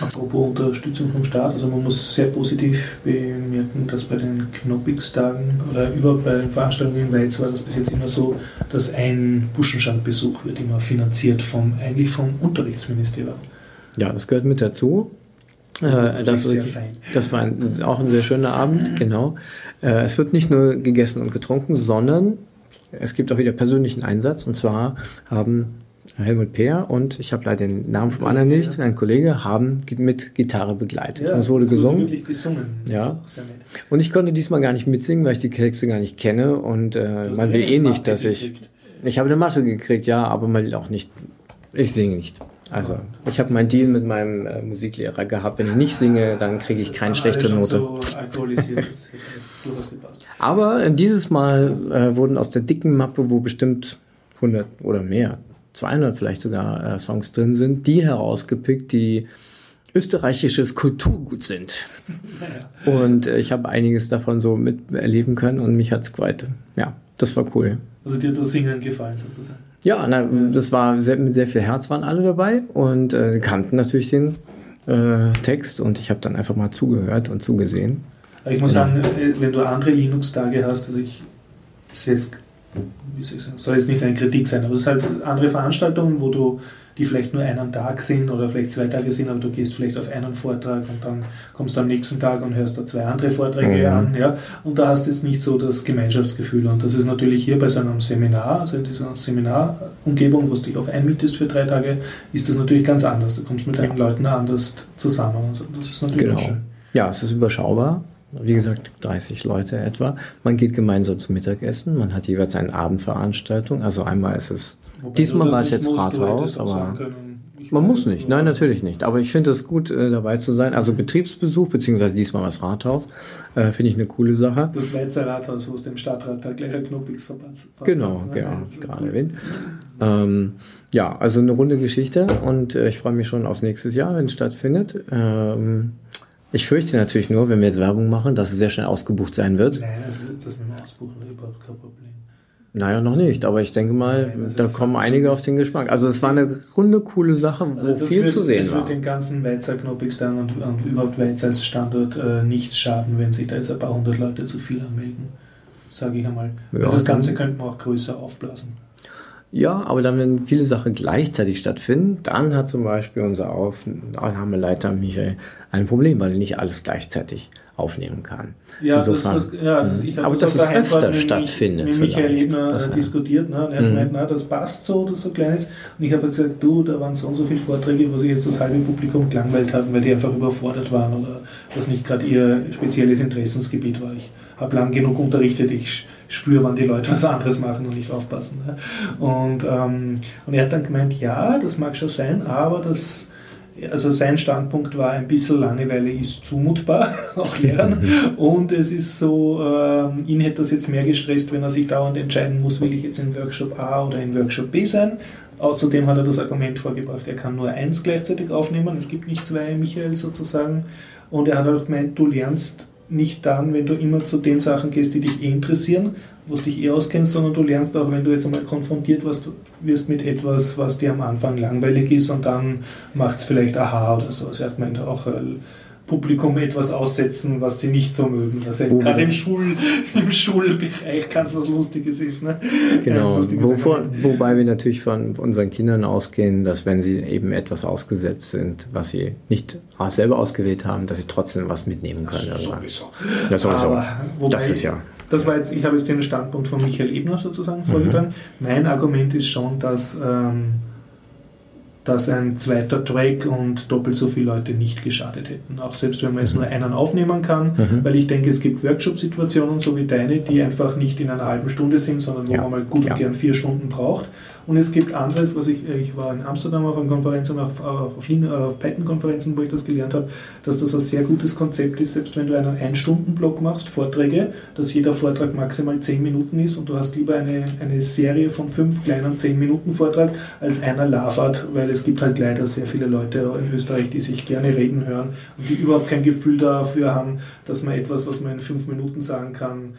Apropos Unterstützung vom Staat, also man muss sehr positiv bemerken, dass bei den Knoppix-Tagen oder überhaupt bei den Veranstaltungen in Weiz war das bis jetzt immer so, dass ein Buschenschandbesuch wird immer finanziert vom, eigentlich vom Unterrichtsministerium. Ja, das gehört mit dazu. Das, äh, das, das, war ein, auch ein sehr schöner Abend, genau. Äh, es wird nicht nur gegessen und getrunken, sondern es gibt auch wieder persönlichen Einsatz. Und zwar haben Helmut Peer und ich habe leider den Namen vom anderen nicht, ein Kollege, haben mit Gitarre begleitet. Ja, und es wurde gesungen. Wirklich gesungen. Ja. Und ich konnte diesmal gar nicht mitsingen, weil ich die Texte gar nicht kenne und äh, man will eh nicht, dass ich. Ich habe eine Matte gekriegt, ja, aber man will auch nicht. Ich singe nicht. Also, ich habe meinen Deal mit meinem äh, Musiklehrer gehabt. Wenn ich nicht singe, dann kriege ich keine schlechte Note. So aber dieses Mal äh, wurden aus der dicken Mappe, wo bestimmt 100 oder mehr 200 vielleicht sogar äh, Songs drin sind, die herausgepickt, die österreichisches Kulturgut sind. Ja. Und äh, ich habe einiges davon so miterleben können und mich hat's quite, ja, das war cool. Also dir hat das Singen gefallen sozusagen? Ja, na, das war sehr, mit sehr viel Herz waren alle dabei und äh, kannten natürlich den äh, Text und ich habe dann einfach mal zugehört und zugesehen. Ich muss genau. sagen, äh, wenn du andere Linux-Tage hast, also ich ist jetzt wie soll ich sagen, soll jetzt nicht eine Kritik sein, aber es ist halt andere Veranstaltungen, wo du, die vielleicht nur einen Tag sind oder vielleicht zwei Tage sind, aber du gehst vielleicht auf einen Vortrag und dann kommst du am nächsten Tag und hörst da zwei andere Vorträge mhm. an, ja, und da hast du jetzt nicht so das Gemeinschaftsgefühl und das ist natürlich hier bei so einem Seminar, also in dieser Seminarumgebung, wo du dich auch einmietest für drei Tage, ist das natürlich ganz anders. Du kommst mit deinen Leuten anders zusammen und das ist natürlich genau. schön. Ja, es ist überschaubar wie gesagt, 30 Leute etwa. Man geht gemeinsam zum Mittagessen, man hat jeweils eine Abendveranstaltung. Also einmal ist es, Wobei diesmal war es jetzt Rathaus, aber man muss nicht, nein, natürlich nicht. Aber ich finde es gut, äh, dabei zu sein. Also Betriebsbesuch, beziehungsweise diesmal was Rathaus, äh, finde ich eine coole Sache. Das Weizer Rathaus, wo es dem Stadtrat da gleich ein Knoppix verpasst Genau, hat, ne? ja, ich gerade erwähnt. Ähm, ja, also eine runde Geschichte und äh, ich freue mich schon aufs nächste Jahr, wenn es stattfindet. Ähm, ich fürchte natürlich nur, wenn wir jetzt Werbung machen, dass es sehr schnell ausgebucht sein wird. Nein, das ist das mit dem Ausbuchen überhaupt kein Problem. Naja, noch nicht, aber ich denke mal, Nein, da kommen einige auf den Geschmack. Also es war eine runde, coole Sache, wo also viel wird, zu sehen es war. Es wird den ganzen Weizer Knoppigstein und, und überhaupt Weiz als Standort äh, nichts schaden, wenn sich da jetzt ein paar hundert Leute zu viel anmelden, sage ich einmal. Ja, das Ganze könnte man auch größer aufblasen. Ja, aber dann, wenn viele Sachen gleichzeitig stattfinden, dann hat zum Beispiel unser Aufnahmeleiter Michael ein Problem, weil er nicht alles gleichzeitig aufnehmen kann. Ja, Insofern, das, das, ja das, ich aber das, ist öfter mit, stattfindet. Mit Michael Ebner das, diskutiert. Ne? Er hat mhm. gemeint, na, das passt so, das so klein ist. Und ich habe gesagt, du, da waren so und so viele Vorträge, wo sich jetzt das halbe Publikum gelangweilt hatten, weil die einfach überfordert waren oder was nicht gerade ihr spezielles Interessensgebiet war. Ich habe lang genug unterrichtet, ich spüre, wann die Leute was anderes machen und nicht aufpassen. Und, ähm, und er hat dann gemeint, ja, das mag schon sein, aber das also sein Standpunkt war, ein bisschen Langeweile ist zumutbar, auch Lehrern. Und es ist so, äh, ihn hätte das jetzt mehr gestresst, wenn er sich dauernd entscheiden muss, will ich jetzt in Workshop A oder in Workshop B sein. Außerdem hat er das Argument vorgebracht, er kann nur eins gleichzeitig aufnehmen, es gibt nicht zwei Michael sozusagen. Und er hat auch gemeint, du lernst nicht dann, wenn du immer zu den Sachen gehst, die dich eh interessieren, wo du dich eh auskennst, sondern du lernst auch, wenn du jetzt einmal konfrontiert wirst mit etwas, was dir am Anfang langweilig ist und dann macht es vielleicht Aha oder so. Er hat gemeint, auch äh, Publikum etwas aussetzen, was sie nicht so mögen. Also gerade im, Schul, im Schulbereich ganz was Lustiges ist. Ne? Genau, Wovor, wobei wir natürlich von unseren Kindern ausgehen, dass wenn sie eben etwas ausgesetzt sind, was sie nicht selber ausgewählt haben, dass sie trotzdem was mitnehmen können. Das sowieso. Ja, sowieso. Aber, das ist ja. Das war jetzt, ich habe jetzt den Standpunkt von Michael Ebner sozusagen mhm. vorgetragen. Mein Argument ist schon, dass ähm, dass ein zweiter Track und doppelt so viele Leute nicht geschadet hätten. Auch selbst wenn man jetzt nur einen aufnehmen kann, mhm. weil ich denke, es gibt Workshop-Situationen, so wie deine, die einfach nicht in einer halben Stunde sind, sondern wo ja. man mal gut ja. und gern vier Stunden braucht. Und es gibt anderes, was ich, ich war in Amsterdam auf einer Konferenz und auf, auf, auf Python-Konferenzen, wo ich das gelernt habe, dass das ein sehr gutes Konzept ist, selbst wenn du einen Ein-Stunden-Block machst, Vorträge, dass jeder Vortrag maximal zehn Minuten ist und du hast lieber eine, eine Serie von fünf kleinen zehn Minuten Vortrag als einer labert, weil es gibt halt leider sehr viele Leute in Österreich, die sich gerne reden hören und die überhaupt kein Gefühl dafür haben, dass man etwas, was man in fünf Minuten sagen kann,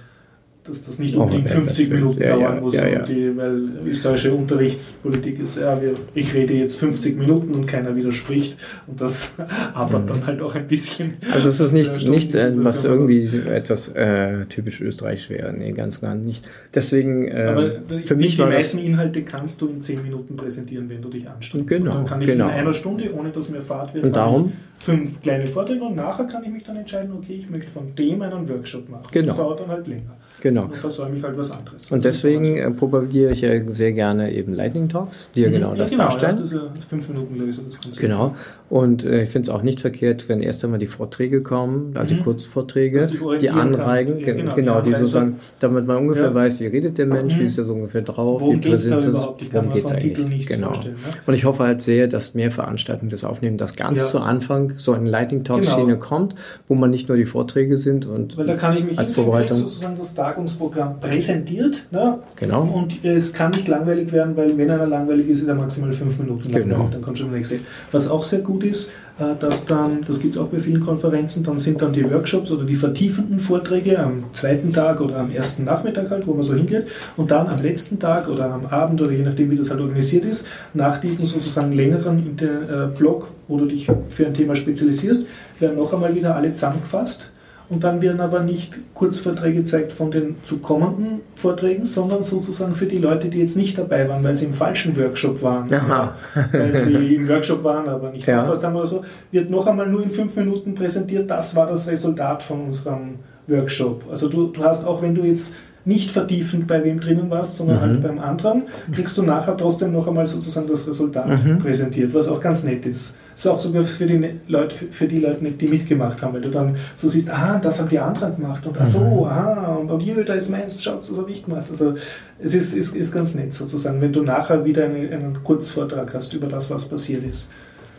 dass das nicht unbedingt 50 Minuten ja, dauern ja, muss, ja, die, weil österreichische Unterrichtspolitik ist, ja, wir, ich rede jetzt 50 Minuten und keiner widerspricht und das aber mhm. dann halt auch ein bisschen. Also es ist nichts, nichts äh, was irgendwie etwas äh, typisch österreichisch wäre, nee, ganz gar nicht. Deswegen, äh, aber für mich die meisten Inhalte kannst du in 10 Minuten präsentieren, wenn du dich anstrengst. Genau, und dann kann ich genau. in einer Stunde, ohne dass mir Fahrt wird, und darum, fünf kleine Vorträge und nachher kann ich mich dann entscheiden, okay, ich möchte von dem einen Workshop machen. Genau. Das dauert dann halt länger. Genau. Und versäume ich halt was anderes. Und deswegen äh, propagiere ich ja sehr gerne eben Lightning Talks, die ja mhm. genau ja, das genau, darstellen. Ja, das 5 Minuten Lösung. Genau. Und äh, ich finde es auch nicht verkehrt, wenn erst einmal die Vorträge kommen, also mhm. die Kurzvorträge, die, anreigen, ja, genau, genau, die, sozusagen, damit man ungefähr ja. weiß, wie redet der Mensch, mhm. wie ist er so ungefähr drauf, worum wie präsent ist, worum geht es eigentlich. Genau. Ne? Und ich hoffe halt sehr, dass mehr Veranstaltungen das aufnehmen, dass ganz zu Anfang so eine Lightning Talk Schiene genau. kommt, wo man nicht nur die Vorträge sind und Weil da kann ich mich als Vorbereitung sozusagen das Tagungsprogramm präsentiert. Ne? Genau. Und es kann nicht langweilig werden, weil wenn einer langweilig ist, ist er maximal fünf Minuten lang. Genau. Dann kommt schon der nächste. Was auch sehr gut ist, äh, dass dann, das gibt es auch bei vielen Konferenzen, dann sind dann die Workshops oder die vertiefenden Vorträge am zweiten Tag oder am ersten Nachmittag halt, wo man so hingeht und dann am letzten Tag oder am Abend oder je nachdem, wie das halt organisiert ist, nach diesem sozusagen längeren äh, Blog, wo du dich für ein Thema spezialisierst, werden noch einmal wieder alle zusammengefasst und dann werden aber nicht Kurzvorträge gezeigt von den zu kommenden Vorträgen, sondern sozusagen für die Leute, die jetzt nicht dabei waren, weil sie im falschen Workshop waren. Aha. weil sie im Workshop waren, aber nicht ja. aufgepasst haben oder so, wird noch einmal nur in fünf Minuten präsentiert, das war das Resultat von unserem Workshop. Also du, du hast auch, wenn du jetzt nicht vertiefend bei wem drinnen warst, sondern halt mhm. halt beim anderen, kriegst du nachher trotzdem noch einmal sozusagen das Resultat mhm. präsentiert, was auch ganz nett ist. Ist auch sogar für die Leute, für die Leute, die mitgemacht haben, weil du dann so siehst, ah, das haben die anderen gemacht und ach so, mhm. ah, und, und hier, da ist meins, schaut, das habe ich gemacht. Also es ist, ist, ist ganz nett sozusagen, wenn du nachher wieder eine, einen Kurzvortrag hast über das, was passiert ist.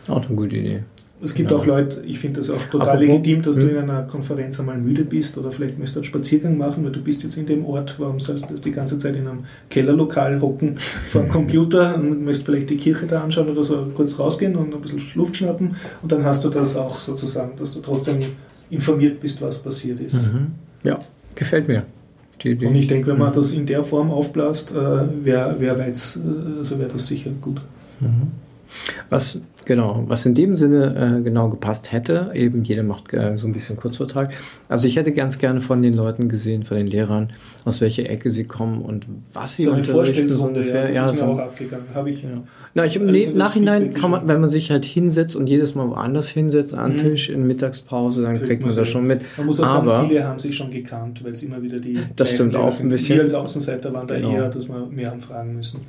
Auch eine gute Idee. Es gibt ja. auch Leute, ich finde das auch total Apropos, legitim, dass du hm? in einer Konferenz einmal müde bist oder vielleicht müsst du einen Spaziergang machen, weil du bist jetzt in dem Ort, warum sollst du das die ganze Zeit in einem Kellerlokal hocken vor dem Computer und möchtest vielleicht die Kirche da anschauen oder so kurz rausgehen und ein bisschen Luft schnappen und dann hast du das auch sozusagen, dass du trotzdem informiert bist, was passiert ist. Mhm. Ja, gefällt mir. Und ich denke, wenn man mhm. das in der Form aufblasst, äh, wer, wer weiß, äh, also wäre das sicher gut. Mhm. Was Genau, was in dem Sinne äh, genau gepasst hätte, eben jeder macht äh, so ein bisschen Kurzvortrag. Also ich hätte ganz gerne von den Leuten gesehen, von den Lehrern, aus welcher Ecke sie kommen und was sie so unterrichten so ungefähr. Ja, das ja, ist mir so, auch abgegangen. Habe ich. Ja. Na, ich im also Nachhinein kann man, wenn man sich halt hinsetzt und jedes Mal woanders hinsetzt an mhm. Tisch in Mittagspause, dann kriegt, kriegt man, man das schon mit. Man muss auch Aber, sagen, viele haben sich schon gekannt, weil es immer wieder die. Das stimmt auch ein bisschen. Wir als Außenseiter waren da genau. eher, dass wir mehr anfragen müssen.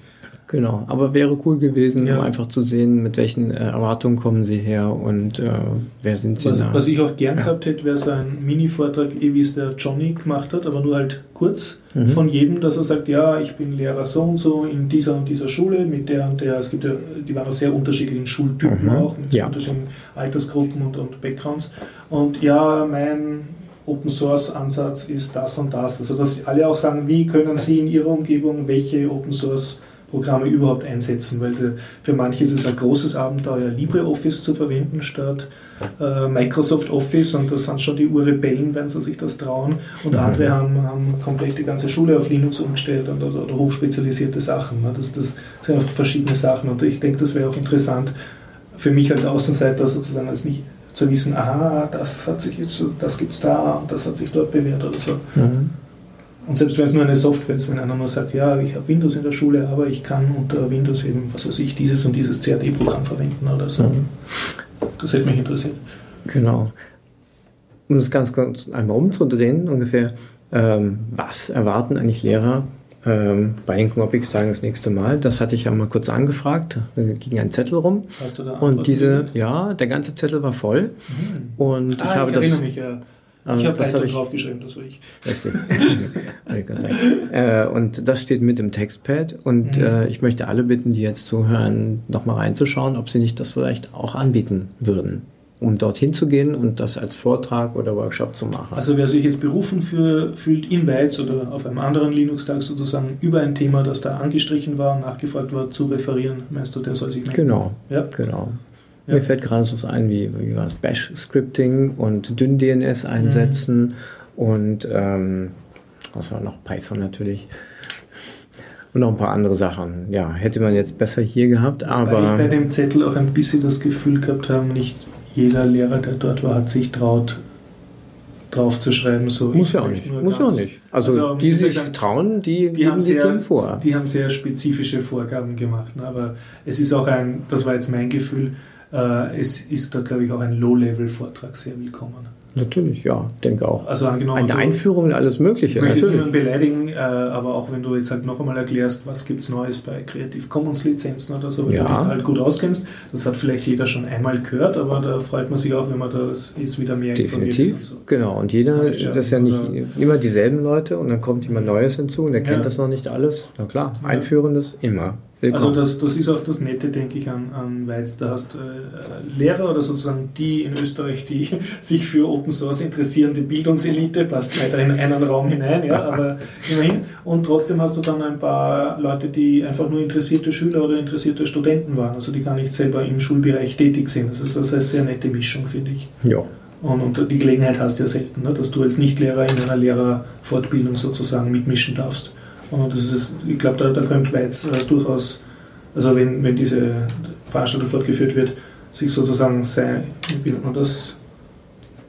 Genau, aber wäre cool gewesen, ja. um einfach zu sehen, mit welchen äh, Erwartungen kommen sie her und äh, wer sind sie was, da. Was ich auch gern ja. gehabt hätte, wäre so ein Mini-Vortrag, eh wie es der Johnny gemacht hat, aber nur halt kurz mhm. von jedem, dass er sagt, ja, ich bin Lehrer so und so in dieser und dieser Schule, mit der und der, es gibt ja, die waren auch sehr unterschiedlichen Schultypen mhm. auch, mit ja. unterschiedlichen Altersgruppen und, und Backgrounds. Und ja, mein Open Source Ansatz ist das und das. Also dass alle auch sagen, wie können sie in ihrer Umgebung welche Open Source Programme überhaupt einsetzen, weil de, für manche ist es ein großes Abenteuer, LibreOffice zu verwenden statt äh, Microsoft Office und da sind schon die Urrebellen, wenn sie sich das trauen und mhm. andere haben, haben komplett die ganze Schule auf Linux umgestellt und also, oder hochspezialisierte Sachen. Ne? Das, das sind einfach verschiedene Sachen und ich denke, das wäre auch interessant für mich als Außenseiter sozusagen als nicht zu wissen, aha, das hat sich jetzt, das gibt's da und das hat sich dort bewährt oder so. Mhm. Und selbst wenn es nur eine Software ist, wenn einer nur sagt, ja, ich habe Windows in der Schule, aber ich kann unter Windows eben, was weiß ich, dieses und dieses CAD-Programm verwenden oder so. Mhm. Das hätte mich interessiert. Genau. Um das ganz kurz einmal umzudrehen, ungefähr, ähm, was erwarten eigentlich Lehrer ähm, bei den Knoppix-Tagen das nächste Mal. Das hatte ich ja mal kurz angefragt. Da ging ein Zettel rum. Hast du da Und diese, ja, der ganze Zettel war voll. Mhm. Und ah, ich habe ich das. Mich, ja. Ich habe weiter hab draufgeschrieben, das war ich. Richtig. äh, und das steht mit im Textpad. Und mhm. äh, ich möchte alle bitten, die jetzt zuhören, nochmal reinzuschauen, ob sie nicht das vielleicht auch anbieten würden um dorthin zu gehen und das als Vortrag oder Workshop zu machen. Also wer sich jetzt berufen für, fühlt, in Weiz oder auf einem anderen Linux-Tag sozusagen über ein Thema, das da angestrichen war, nachgefragt war, zu referieren, meinst du, der soll sich melden? Genau, ja. genau. Ja. Mir fällt gerade so ein, wie, wie war das, Bash-Scripting und Dynn-DNS einsetzen mhm. und ähm, was war noch, Python natürlich und noch ein paar andere Sachen. Ja, hätte man jetzt besser hier gehabt, aber... Weil ich bei dem Zettel auch ein bisschen das Gefühl gehabt habe, nicht jeder Lehrer, der dort war, hat sich traut, drauf zu schreiben. So, Muss ja auch nicht. Muss ja auch nicht. Also, also die sich sagen, trauen, die, die haben sehr, Themen vor. Die haben sehr spezifische Vorgaben gemacht. Ne? Aber es ist auch ein, das war jetzt mein Gefühl, es ist dort, glaube ich, auch ein Low-Level-Vortrag sehr willkommen. Natürlich, ja, denke auch. Also angenommen, Eine Einführung in alles Mögliche. Ich möchte niemanden beleidigen, äh, aber auch wenn du jetzt halt noch einmal erklärst, was gibt es Neues bei Creative Commons Lizenzen oder so, wenn ja. du dich halt gut auskennst, das hat vielleicht jeder schon einmal gehört, aber da freut man sich auch, wenn man da jetzt wieder mehr Definitiv. informiert ist. Und so. Genau, und jeder, das ist ja nicht immer dieselben Leute und dann kommt jemand Neues hinzu und er kennt ja. das noch nicht alles. Na klar, Einführendes immer. Also das, das ist auch das Nette, denke ich, an, an Weiz. Da hast äh, Lehrer oder sozusagen die in Österreich, die sich für Open Source interessieren, die Bildungselite, passt leider in einen Raum hinein, ja, aber immerhin. Und trotzdem hast du dann ein paar Leute, die einfach nur interessierte Schüler oder interessierte Studenten waren, also die gar nicht selber im Schulbereich tätig sind. Das ist, das ist eine sehr nette Mischung, finde ich. Ja. Und, und, die Gelegenheit hast du ja selten, ne, dass du als Nichtlehrer in einer Lehrerfortbildung sozusagen mitmischen darfst. Und das ist, ich glaube, da, da könnte Weiz äh, durchaus, also wenn, wenn diese Veranstaltung fortgeführt wird, sich sozusagen sein, wie nennt man das,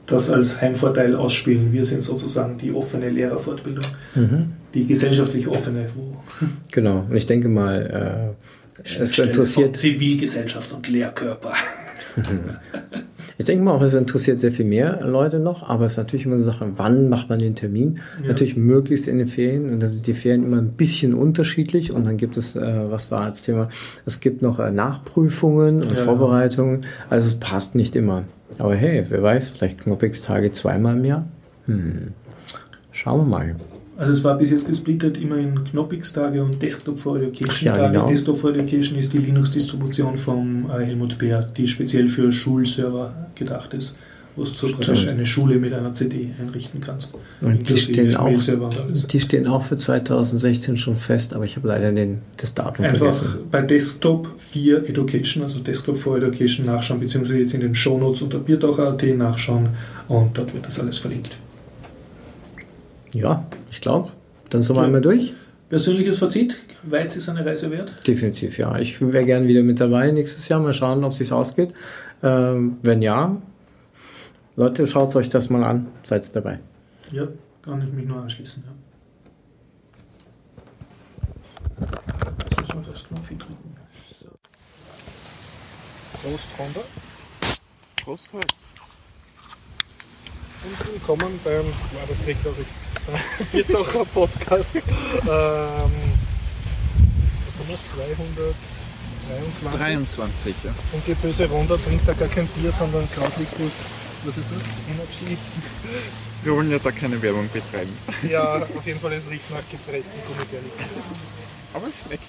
das als Heimvorteil ausspielen. Wir sind sozusagen die offene Lehrerfortbildung, mhm. die gesellschaftlich offene. Wo genau, und ich denke mal, äh, es interessiert. Zivilgesellschaft und Lehrkörper. Ich denke mal auch, es interessiert sehr viel mehr Leute noch, aber es ist natürlich immer eine Sache, wann macht man den Termin? Ja. Natürlich möglichst in den Ferien und da sind die Ferien immer ein bisschen unterschiedlich und dann gibt es, äh, was war als Thema, es gibt noch äh, Nachprüfungen und ja. Vorbereitungen, also es passt nicht immer. Aber hey, wer weiß, vielleicht Knoppix-Tage zweimal im Jahr? Hm. Schauen wir mal. Also es war bis jetzt gesplittet immer in Knoppix-Tage und Desktop for Education. Ja, genau. Desktop for Education ist die Linux-Distribution von äh, Helmut Bär, die speziell für Schulserver gedacht ist, wo du so praktisch eine Schule mit einer CD einrichten kannst. Und die stehen, auch, die stehen auch für 2016 schon fest, aber ich habe leider den, das Datum Einfach vergessen. bei Desktop 4 Education, also Desktop for Education nachschauen, beziehungsweise jetzt in den Shownotes unter Biertaucher.at nachschauen und dort wird das alles verlinkt. Ja, ich glaube. Dann sind wir einmal durch. Persönliches Fazit, Weiz ist eine Reise wert? Definitiv, ja. Ich wäre gerne wieder mit dabei nächstes Jahr. Mal schauen, ob es sich ausgeht. Ähm, wenn ja, Leute, schaut euch das mal an. Seid dabei. Ja, kann ich mich nur anschließen. Ja. Jetzt müssen wir das Knopf drücken. So. Prost, Honda. Prost, Horst. Und willkommen beim, kriegt aus ich, Biertacher Podcast. ähm, was haben wir? 223? 23, ja. Und die böse Ronda trinkt da gar kein Bier, sondern grauslichstes, was ist das? Energy? Wir wollen ja da keine Werbung betreiben. Ja, auf jeden Fall, es riecht nach gepressten Gummibärchen. Aber es schmeckt.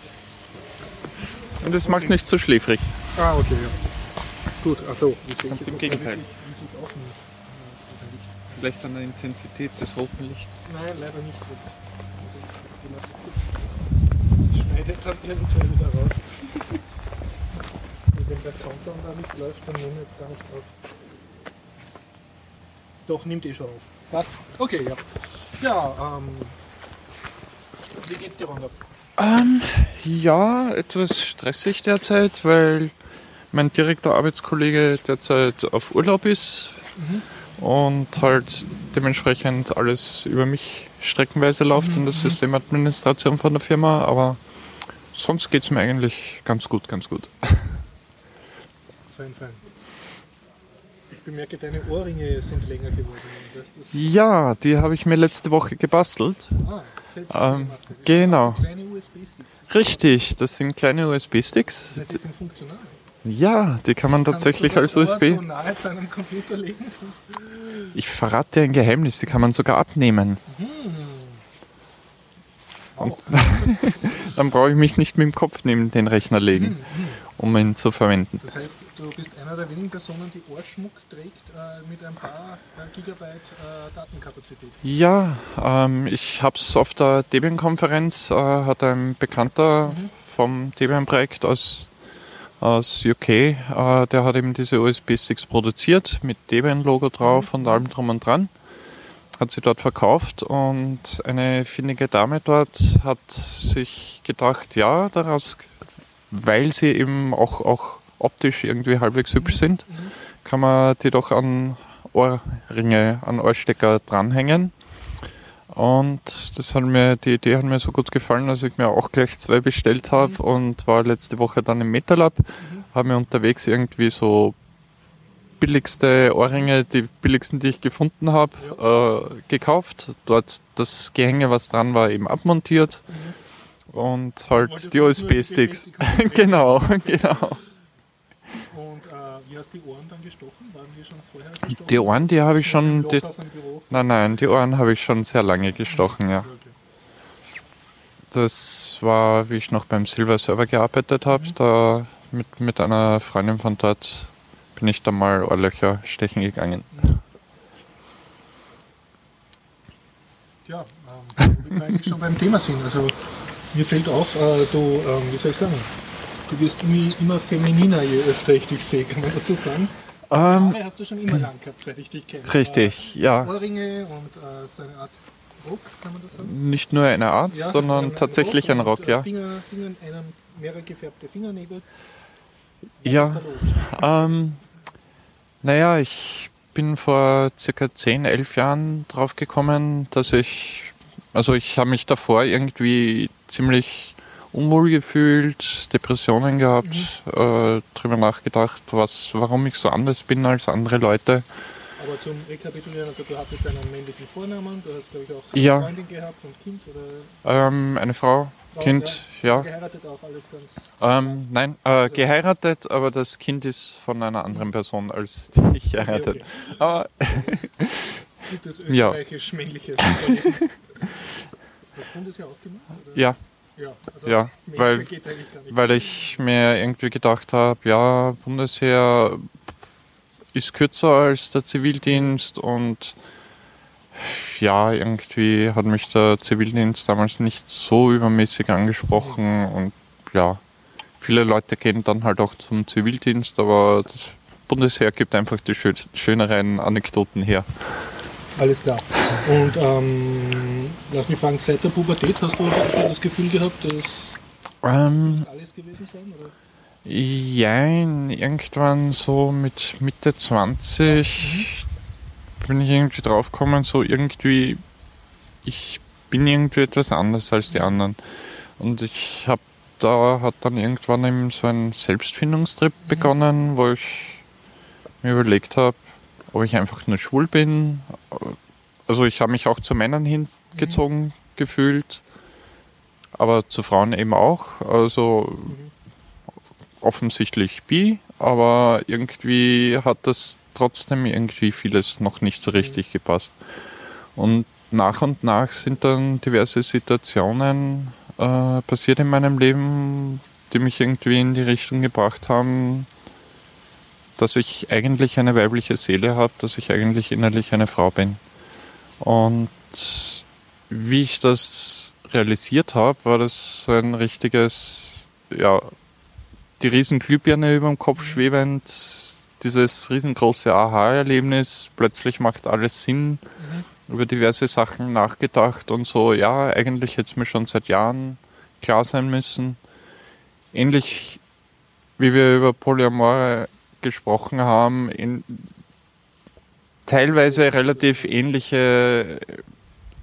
Und es macht nicht so schläfrig. Ah, okay, ja. Gut, achso, ich sehe Ganz im Gegenteil. Vielleicht an der Intensität des roten Lichts? Nein, leider nicht rot. Das schneidet dann eventuell wieder raus. Wenn der Countdown da nicht läuft, dann nehmen wir jetzt gar nicht auf. Doch, nimmt eh schon auf. Passt. Okay, ja. Ja, ähm. Wie geht's dir, Ronda? Ähm, ja, etwas stressig derzeit, weil mein direkter Arbeitskollege derzeit auf Urlaub ist und halt dementsprechend alles über mich streckenweise läuft in der Systemadministration von der Firma, aber sonst geht's mir eigentlich ganz gut, ganz gut. Fein, fein. Ich bemerke, deine Ohrringe sind länger geworden. Ja, die habe ich mir letzte Woche gebastelt. ah, selbst Ähm, genau. sind Kleine USB-Sticks. Richtig, das sind kleine USB-Sticks. Das heißt, die sind funktional. Ja, die kann man tatsächlich als USB. Ohr so nahe zu einem Computer legen? Ich verrate dir ein Geheimnis, die kann man sogar abnehmen. Wow. Dann brauche ich mich nicht mit dem Kopf neben den Rechner Mhm, legen, um ihn zu verwenden. Das heißt, du bist einer der wenigen Personen, die Ohrschmuck trägt äh, mit ein paar äh, Gigabyte äh, Datenkapazität. Ja, ähm, ich habe es auf der Debian-Konferenz, äh, hat ein Bekannter vom Debian-Projekt aus, aus UK, äh, der hat eben diese USB-Sticks produziert mit Debian-Logo drauf und allem drum und dran. Hat sie dort verkauft und eine findige Dame dort hat sich gedacht, ja, daraus, weil sie eben auch, auch optisch irgendwie halbwegs hübsch sind, kann man die doch an Ohrringe, an Ohrstecker dranhängen. Und das hat mir, die Idee hat mir so gut gefallen, dass ich mir auch gleich zwei bestellt habe und war letzte Woche dann im MetaLab, habe mir unterwegs irgendwie so billigste Ohrringe, die billigsten, die ich gefunden habe, äh, gekauft. Dort das Gehänge, was dran war, eben abmontiert. Und halt die USB-Sticks. Genau, genau. Du die Ohren dann gestochen? Waren die schon vorher gestochen? Die Ohren, die habe ich schon. Die, nein, nein, die Ohren habe ich schon sehr lange gestochen, ja. Das war, wie ich noch beim Silver Server gearbeitet habe. Da mit, mit einer Freundin von dort bin ich da mal Ohrlöcher stechen gegangen. Ja, ähm, wir eigentlich schon beim Thema sind. Also mir fällt auf, äh, du, ähm, wie soll ich sagen, du wirst immer, femininer, je öfter ich dich sehe, kann man das so sagen? Ähm, Haare hast du schon immer lang gehabt, seit ich dich kenne. richtig, Äh, ja. Ohrringe und äh, so eine Art Rock, kann man das sagen? Nicht nur eine Art, Ja, sondern ein tatsächlich ein Rock, äh, ja. Finger, Finger, einem, mehrere gefärbte Fingernägel. Was Ja. ist da los? Ähm, naja, ich bin vor circa 10, 11 Jahren drauf gekommen, dass ich, also ich habe mich davor irgendwie ziemlich unwohl gefühlt, Depressionen gehabt, äh, drüber nachgedacht, was, warum ich so anders bin als andere Leute. Aber zum Rekapitulieren, also du hattest einen männlichen Vornamen, du hast glaube ich auch Ja. eine Freundin gehabt und Kind oder Ähm, eine Frau, Frau, Kind, ja. geheiratet auch, alles ganz... Ähm, nein, äh, geheiratet, aber das Kind ist von einer anderen Person als die ich geheiratet. okay. Aber Gutes Ja. österreichisch-männliches. Hast Bundesjahr auch gemacht? Oder? ja, Ja, also Ja, weil- weil ich mir irgendwie gedacht habe, ja, Bundesheer ist kürzer als der Zivildienst und ja, irgendwie hat mich der Zivildienst damals nicht so übermäßig angesprochen und ja, viele Leute gehen dann halt auch zum Zivildienst, aber das Bundesheer gibt einfach die schön, schöneren Anekdoten her. Alles klar. Und ähm, lass mich fragen, seit der Pubertät hast du das Gefühl gehabt, dass das Ähm, nicht alles gewesen sein? Oder? Jein, irgendwann so mit Mitte 20 bin ich irgendwie draufgekommen, so irgendwie, ich bin irgendwie etwas anders als die anderen. Und ich habe da hat dann irgendwann eben so ein Selbstfindungstrip begonnen, wo ich mir überlegt habe, ob ich einfach nur schwul bin. Also ich habe mich auch zu Männern hingezogen gefühlt, aber zu Frauen eben auch. Also offensichtlich bi, aber irgendwie hat das trotzdem irgendwie vieles noch nicht so richtig gepasst. Und nach und nach sind dann diverse Situationen äh, passiert in meinem Leben, die mich irgendwie in die Richtung gebracht haben, dass ich eigentlich eine weibliche Seele habe, dass ich eigentlich innerlich eine Frau bin. Und wie ich das realisiert habe, war das so ein richtiges, ja, die riesen Glühbirne über dem Kopf schwebend, dieses riesengroße Aha-Erlebnis, plötzlich macht alles Sinn, mhm. über diverse Sachen nachgedacht und so, ja, eigentlich hätte es mir schon seit Jahren klar sein müssen. Ähnlich wie wir über Polyamore gesprochen haben, in teilweise relativ ähnliche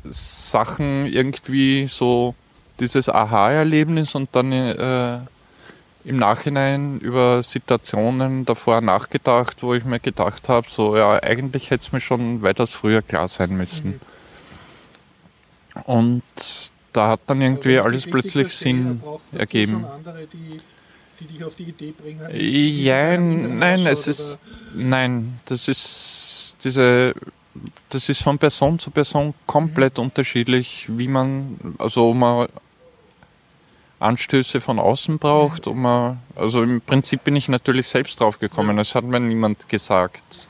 Sachen irgendwie so dieses Aha-Erlebnis und dann äh, im Nachhinein über Situationen davor nachgedacht, wo ich mir gedacht habe, so ja, eigentlich hätte es mir schon weitaus früher klar sein müssen. Mhm. Und da hat dann irgendwie alles plötzlich Sinn ergeben. Andere, die, die dich auf die Idee bringen? Ja, nein, es ist, nein, das ist diese das ist von Person zu Person komplett mhm. unterschiedlich, wie man, also ob man Anstöße von außen braucht, ob man, also im Prinzip bin ich natürlich selbst drauf gekommen, es hat mir niemand gesagt.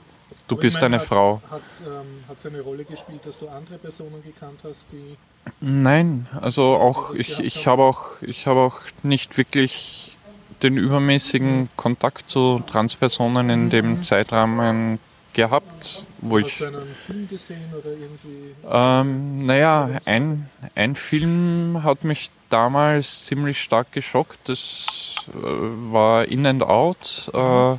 Du Aber bist meine, eine Frau. Hat es ähm, eine Rolle gespielt, dass du andere Personen gekannt hast, die. Nein, also auch ich, ich habe auch ich habe auch nicht wirklich den übermäßigen. Kontakt zu Transpersonen in dem mhm. Zeitrahmen gehabt, wo Hast ich. Hast du einen Film gesehen oder irgendwie? Ähm, naja, ein, ein Film hat mich damals ziemlich stark geschockt. Das äh, war In and Out. Äh,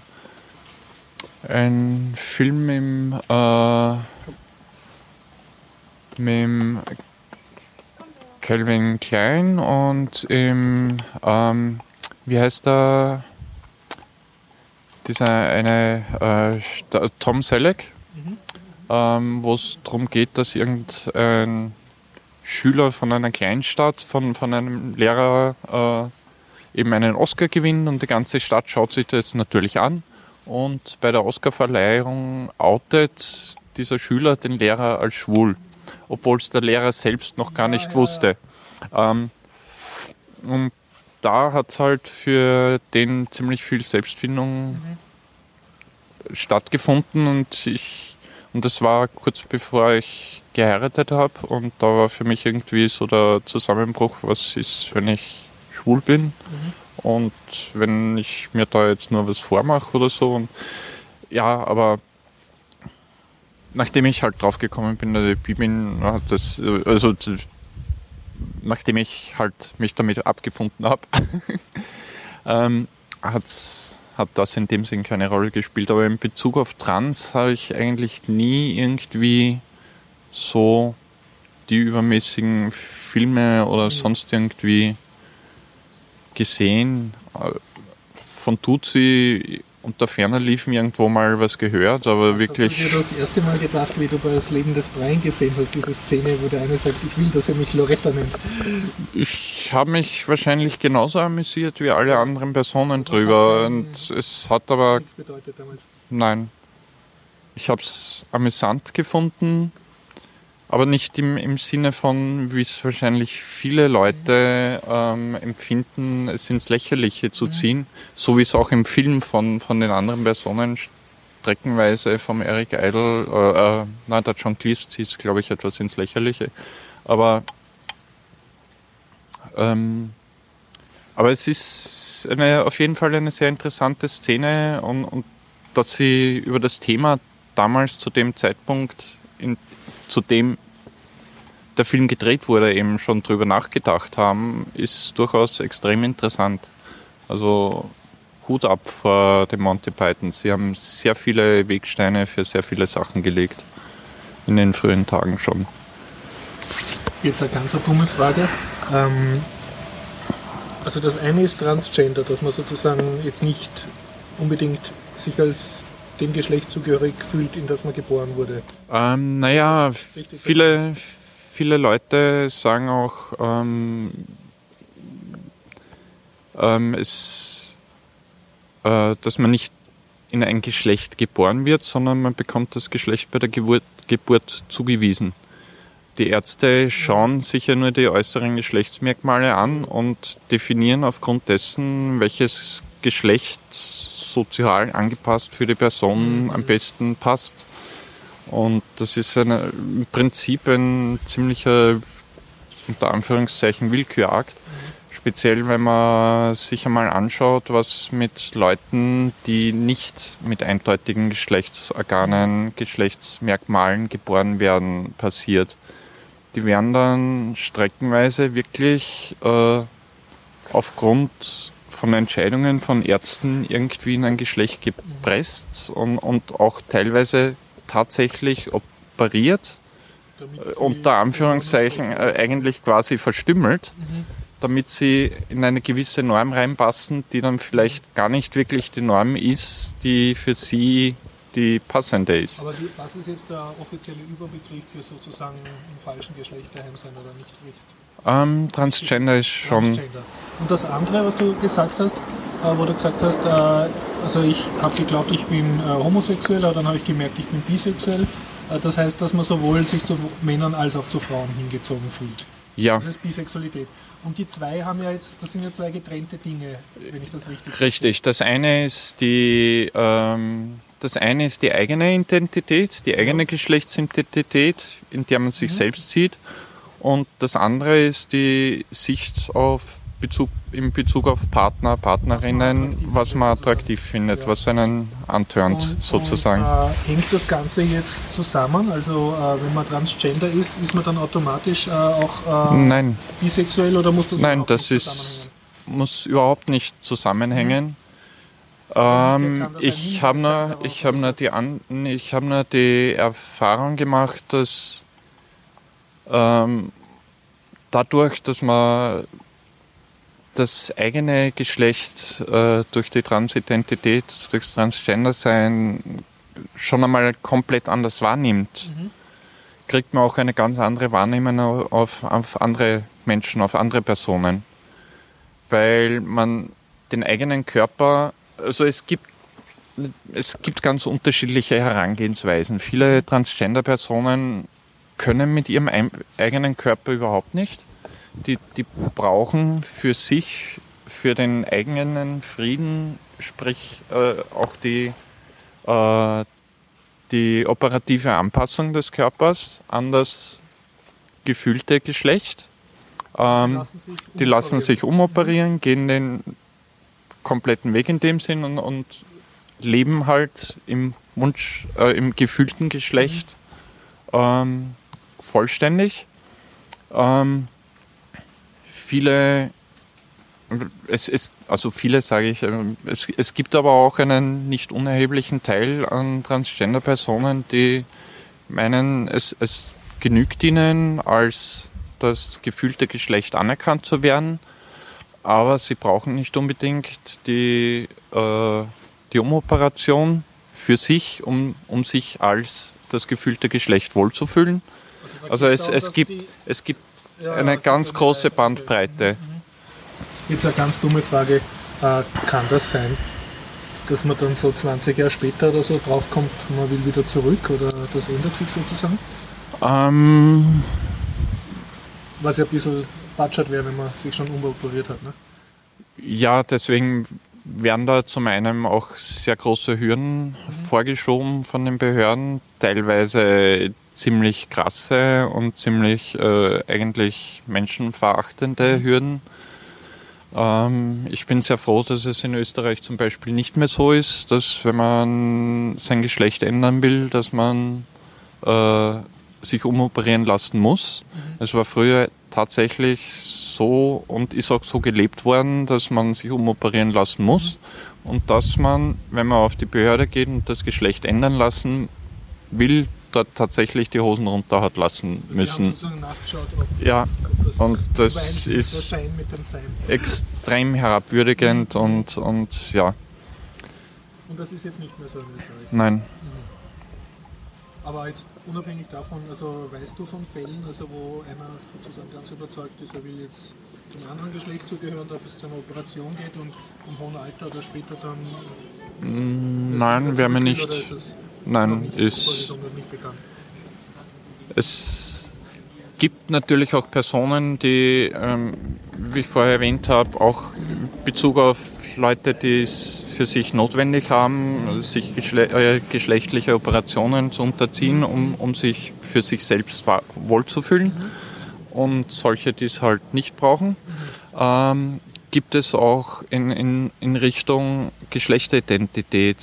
ein Film im, äh, mit Calvin Klein und im, ähm, wie heißt der? dieser eine äh, Tom Selleck, mhm. ähm, wo es darum geht, dass irgendein Schüler von einer Kleinstadt, von, von einem Lehrer äh, eben einen Oscar gewinnt und die ganze Stadt schaut sich das natürlich an. Und bei der Oscarverleihung outet dieser Schüler den Lehrer als schwul, obwohl es der Lehrer selbst noch gar nicht ja, wusste. Ähm, und da hat es halt für den ziemlich viel Selbstfindung mhm. stattgefunden und ich und das war kurz bevor ich geheiratet habe und da war für mich irgendwie so der Zusammenbruch, was ist, wenn ich schwul bin mhm. und wenn ich mir da jetzt nur was vormache oder so und ja, aber nachdem ich halt drauf gekommen bin, dass ich bin, hat das, also nachdem ich halt mich damit abgefunden habe, ähm, hat's, hat das in dem Sinn keine Rolle gespielt. Aber in Bezug auf Trans habe ich eigentlich nie irgendwie so die übermäßigen Filme oder mhm. sonst irgendwie gesehen. Von Tutsi unter ferner liefen irgendwo mal was gehört, aber was wirklich. Hast du dir das erste Mal gedacht, wie du bei Das Leben des Brian gesehen hast, diese Szene, wo der eine sagt, ich will, dass er mich Loretta nennt? Ich habe mich wahrscheinlich genauso amüsiert wie alle anderen Personen das drüber. Hat und es hat aber. Nichts bedeutet damals. Nein. Ich habe es amüsant gefunden aber nicht im, im Sinne von, wie es wahrscheinlich viele Leute ähm, empfinden, es ins Lächerliche zu ziehen, so wie es auch im Film von, von den anderen Personen streckenweise vom Eric Idle, äh, äh, nein, der John Cleese zieht es, glaube ich, etwas ins Lächerliche. Aber, ähm, aber es ist eine, auf jeden Fall eine sehr interessante Szene und, und dass sie über das Thema damals zu dem Zeitpunkt in, zu dem der Film gedreht wurde, eben schon drüber nachgedacht haben, ist durchaus extrem interessant. Also Hut ab vor dem Monty Python. Sie haben sehr viele Wegsteine für sehr viele Sachen gelegt. In den frühen Tagen schon. Jetzt eine ganz dumme Frage. Ähm, also das eine ist Transgender, dass man sozusagen jetzt nicht unbedingt sich als dem Geschlecht zugehörig fühlt, in das man geboren wurde? Ähm, naja, viele, viele Leute sagen auch, ähm, ähm, es, äh, dass man nicht in ein Geschlecht geboren wird, sondern man bekommt das Geschlecht bei der Geburt, Geburt zugewiesen. Die Ärzte schauen sich ja nur die äußeren Geschlechtsmerkmale an und definieren aufgrund dessen, welches Geschlecht sozial angepasst für die Person am besten passt. Und das ist eine, im Prinzip ein ziemlicher unter Anführungszeichen Willkürakt. Speziell, wenn man sich einmal anschaut, was mit Leuten, die nicht mit eindeutigen Geschlechtsorganen, Geschlechtsmerkmalen geboren werden, passiert. Die werden dann streckenweise wirklich äh, aufgrund von Entscheidungen von Ärzten irgendwie in ein Geschlecht gepresst und, und auch teilweise tatsächlich operiert, äh, unter Anführungszeichen äh, eigentlich quasi verstümmelt, mhm. damit sie in eine gewisse Norm reinpassen, die dann vielleicht gar nicht wirklich die Norm ist, die für sie die passende ist. Aber was ist jetzt der offizielle Überbegriff für sozusagen im falschen Geschlecht daheim sein oder nicht richtig? Ähm, Transgender ist schon. Transgender. Und das andere, was du gesagt hast, äh, wo du gesagt hast, äh, also ich habe geglaubt, ich bin äh, homosexuell, aber dann habe ich gemerkt, ich bin bisexuell. Das heißt, dass man sowohl sich zu Männern als auch zu Frauen hingezogen fühlt. Ja. Das ist Bisexualität. Und die zwei haben ja jetzt, das sind ja zwei getrennte Dinge, wenn ich das richtig Richtig. Das eine ist die, ähm, das eine ist die eigene Identität, die eigene Geschlechtsidentität, in der man sich mhm. selbst sieht. Und das andere ist die Sicht auf Bezug, in Bezug auf Partner, Partnerinnen, was man attraktiv, findet, ja. was einen antörnt und, sozusagen. Und, äh, hängt das Ganze jetzt zusammen? Also äh, wenn man Transgender ist, ist man dann automatisch äh, auch äh, Nein. bisexuell oder muss das Nein, das ist, muss überhaupt nicht zusammenhängen. Mhm. Ähm, ich habe nur, ich hab nur, die hab nur die Erfahrung gemacht, dass ähm, dadurch, dass man das eigene Geschlecht äh, durch die Transidentität, durchs Transgender-Sein schon einmal komplett anders wahrnimmt, mhm. kriegt man auch eine ganz andere Wahrnehmung auf, auf andere Menschen, auf andere Personen. Weil man den eigenen Körper, also es gibt es gibt ganz unterschiedliche Herangehensweisen. Viele Transgender-Personen können mit ihrem eigenen Körper überhaupt nicht. Die, die brauchen für sich, für den eigenen Frieden, sprich äh, auch die, äh, die operative Anpassung des Körpers an das gefühlte Geschlecht. Ähm, die lassen sich umoperieren, lassen sich umoperieren gehen den kompletten Weg in dem Sinn und, und leben halt im Wunsch, äh, im gefühlten Geschlecht. Ähm, vollständig. Ähm, viele, es ist, also viele sage ich, ähm, es, es gibt aber auch einen nicht unerheblichen Teil an Transgender-Personen, die meinen, es, es genügt ihnen, als das gefühlte Geschlecht anerkannt zu werden, aber sie brauchen nicht unbedingt die, äh, die Umoperation für sich, um, um sich als das gefühlte Geschlecht wohlzufühlen. Also es, es, gibt, es gibt eine ganz große Bandbreite. Mhm. Jetzt eine ganz dumme Frage. Äh, kann das sein, dass man dann so 20 Jahre später oder so draufkommt, man will wieder zurück oder das ändert sich sozusagen? Ähm, Was ja ein bisschen batschert wäre, wenn man sich schon umoperiert hat. Ne? Ja, deswegen werden da zum einen auch sehr große Hürden mhm. vorgeschoben von den Behörden, teilweise ziemlich krasse und ziemlich äh, eigentlich menschenverachtende Hürden. Ähm, ich bin sehr froh, dass es in Österreich zum Beispiel nicht mehr so ist, dass wenn man sein Geschlecht ändern will, dass man äh, sich umoperieren lassen muss. Mhm. Es war früher tatsächlich so und ist auch so gelebt worden, dass man sich umoperieren lassen muss mhm. und dass man, wenn man auf die Behörde geht und das Geschlecht ändern lassen will, dort tatsächlich die Hosen runter hat lassen müssen. ja, und das ist extrem herabwürdigend und, und ja. Und das ist jetzt nicht mehr so in Österreich? Nein. Mhm. Aber jetzt unabhängig davon, also weißt du von Fällen, also wo einer sozusagen ganz überzeugt ist, er will jetzt zum anderen Geschlecht zugehören, ob es zu einer Operation geht und im hohen Alter oder später dann. Nein, wäre mir nicht. Nein, ist. Es gibt natürlich auch Personen, die, ähm, wie ich vorher erwähnt habe, auch Bezug auf Leute, die es für sich notwendig haben, sich geschle äh, geschlechtliche Operationen zu unterziehen, um, um sich für sich selbst wohlzufühlen. und solche, die es halt nicht brauchen. Ähm, gibt es auch in, in, in Richtung Geschlechteridentität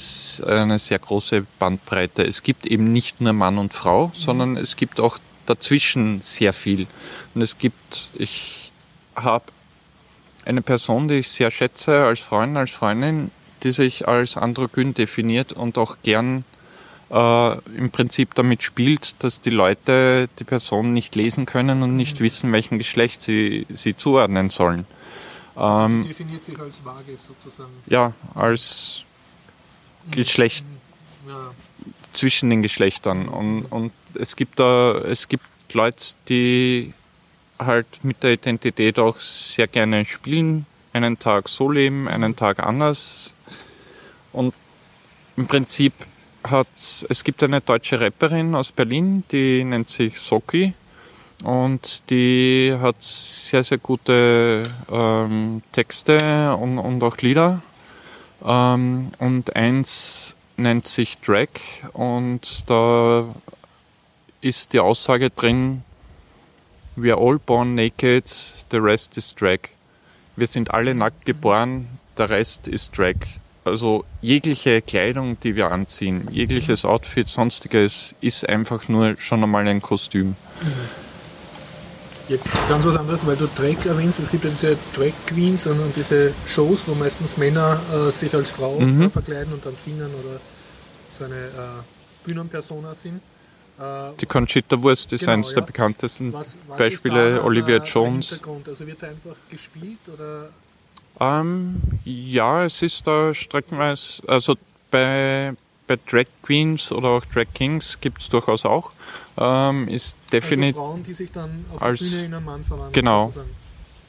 eine sehr große Bandbreite. Es gibt eben nicht nur Mann und Frau, sondern es gibt auch dazwischen sehr viel. Und es gibt, ich habe eine Person, die ich sehr schätze als Freund, als Freundin, die sich als androgyn definiert und auch gern äh, im Prinzip damit spielt, dass die Leute die Person nicht lesen können und nicht wissen, welchem Geschlecht sie, sie zuordnen sollen. Also ähm, definiert sich als vage sozusagen. Ja, als Geschlecht ja. zwischen den Geschlechtern. Und, und es gibt da, es gibt Leute, die halt mit der Identität auch sehr gerne spielen, einen Tag so leben, einen Tag anders. Und im Prinzip hat es gibt eine deutsche Rapperin aus Berlin, die nennt sich Soki und die hat sehr, sehr gute ähm, Texte und, und auch Lieder. Ähm, und eins nennt sich Drag und da ist die Aussage drin, We are all born naked, the rest is drag. Wir sind alle nackt geboren, der Rest ist Drag. Also jegliche Kleidung, die wir anziehen, jegliches Outfit, sonstiges, ist einfach nur schon einmal ein Kostüm. Mhm. Jetzt ganz was anderes, weil du Drag erwähnst. Es gibt ja diese Drag Queens und, und diese Shows, wo meistens Männer äh, sich als Frau mhm. äh, verkleiden und dann singen oder so eine äh, Bühnenpersona sind. Äh, Die Conchita Wurst ist genau, eines ja. der bekanntesten was, was Beispiele, Olivia Jones. Also wird er einfach gespielt oder? Ähm, ja, es ist da streckenweise, also bei, bei Drag Queens oder auch Drag Kings gibt es durchaus auch. Ähm, ist definitiv. Also Frauen, die sich dann auf als, der Bühne in einen Mann verwandeln. Genau. Sozusagen.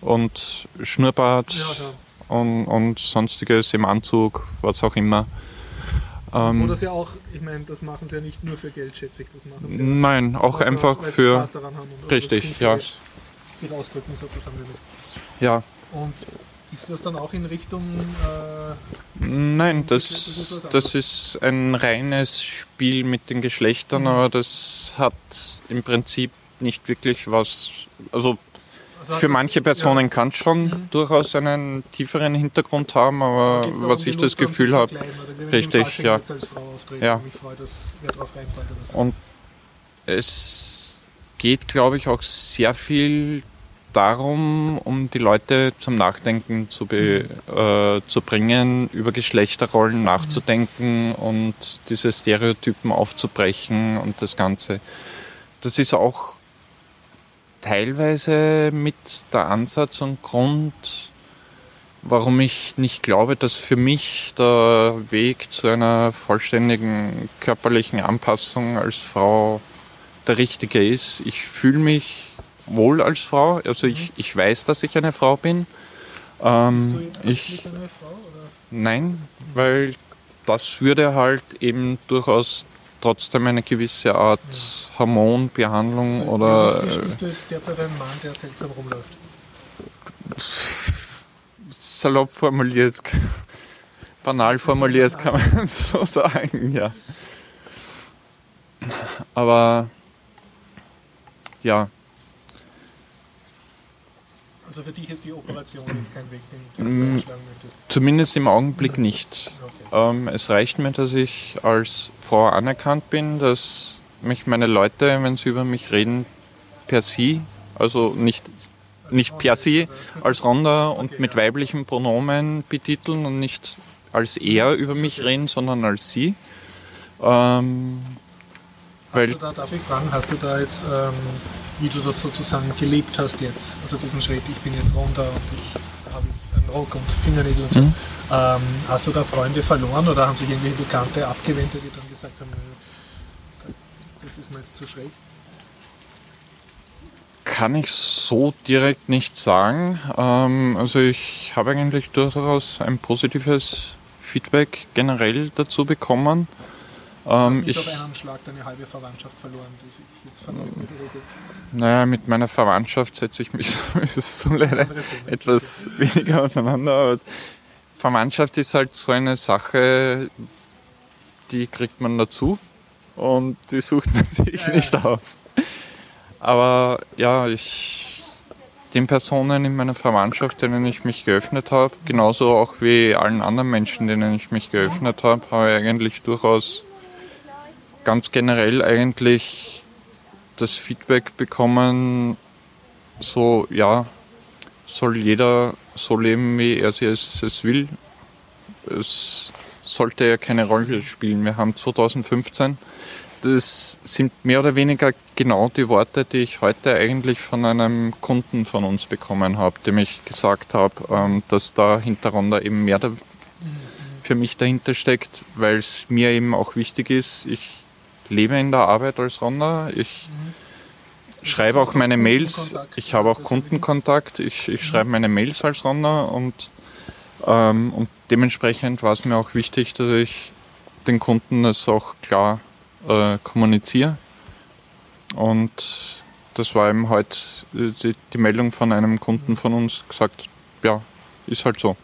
Und Schnurrbart ja, ja. Und, und sonstiges im Anzug, was auch immer. Ähm, Oder sie auch, ich meine, das machen sie ja nicht nur für Geld, schätze ich, das machen sie Nein, auch einfach auch, für. richtig, ja. Sich ausdrücken sozusagen. Ja. Und ist das dann auch in Richtung. Äh, Nein, das, das ist ein reines Spiel mit den Geschlechtern, mhm. aber das hat im Prinzip nicht wirklich was. Also, also für manche Personen ja. kann es schon mhm. durchaus einen tieferen Hintergrund haben, aber was ich das Gefühl habe, richtig, ja. ja. Und es geht, glaube ich, auch sehr viel darum, um die Leute zum Nachdenken zu, be, äh, zu bringen, über Geschlechterrollen nachzudenken und diese Stereotypen aufzubrechen und das Ganze. Das ist auch teilweise mit der Ansatz und Grund, warum ich nicht glaube, dass für mich der Weg zu einer vollständigen körperlichen Anpassung als Frau der richtige ist. Ich fühle mich wohl als Frau. Also ich, ich weiß, dass ich eine Frau bin. Ähm, Bist du jetzt ich, eine Frau? Oder? Nein, weil das würde halt eben durchaus trotzdem eine gewisse Art ja. Hormonbehandlung also, oder. Bist du, bist du jetzt derzeit ein Mann, der seltsam rumläuft? Salopp formuliert, banal formuliert kann man so sagen, ja. Aber ja, also für dich ist die Operation jetzt kein Weg, den, du mm, einschlagen möchtest? Zumindest im Augenblick nicht. Okay. Ähm, es reicht mir, dass ich als Frau anerkannt bin, dass mich meine Leute, wenn sie über mich reden, per sie, also nicht, nicht per sie, als Ronda und okay, mit ja. weiblichen Pronomen betiteln und nicht als er über mich okay. reden, sondern als sie. Ähm, weil da, darf ich fragen, hast du da jetzt ähm, wie du das sozusagen gelebt hast jetzt. Also diesen Schritt, ich bin jetzt runter und ich habe jetzt einen Rock und Fingernägel und so. Mhm. Ähm, hast du da Freunde verloren oder haben sich irgendwelche Bekannte abgewendet, die dann gesagt haben, das ist mir jetzt zu schräg? Kann ich so direkt nicht sagen. Ähm, also ich habe eigentlich durchaus ein positives Feedback generell dazu bekommen. Ähm, ich, auf einen Schlag deine halbe Verwandtschaft verloren, die jetzt oder so. Naja, mit meiner Verwandtschaft setze ich mich so leider etwas weniger auseinander. Aber Verwandtschaft ist halt so eine Sache, die kriegt man dazu und die sucht man sich ja, nicht ja. aus. Aber ja, ich den Personen in meiner Verwandtschaft, denen ich mich geöffnet habe, genauso auch wie allen anderen Menschen, denen ich mich geöffnet habe, habe ich eigentlich durchaus ganz generell eigentlich das Feedback bekommen, so ja, soll jeder so leben, wie er es, will. Es sollte ja keine Rolle spielen. Wir haben 2015 das sind mehr oder weniger genau die Worte, die ich heute eigentlich von einem Kunden von uns bekommen habe, dem ich gesagt habe, ähm, dass da hintereinander eben mehr für mich dahinter steckt, weil es mir eben auch wichtig ist. Ich lebe in der Arbeit als Runner. Ich mhm. schreibe auch meine Mails. Ich habe auch Kundenkontakt. Ich, ich schreibe meine Mails als Runner und, ähm, und dementsprechend war es mir auch wichtig, dass ich den Kunden das auch klar äh, kommuniziere. Und das war eben heute die, die, Meldung von einem Kunden von uns gesagt, ja, ist halt so.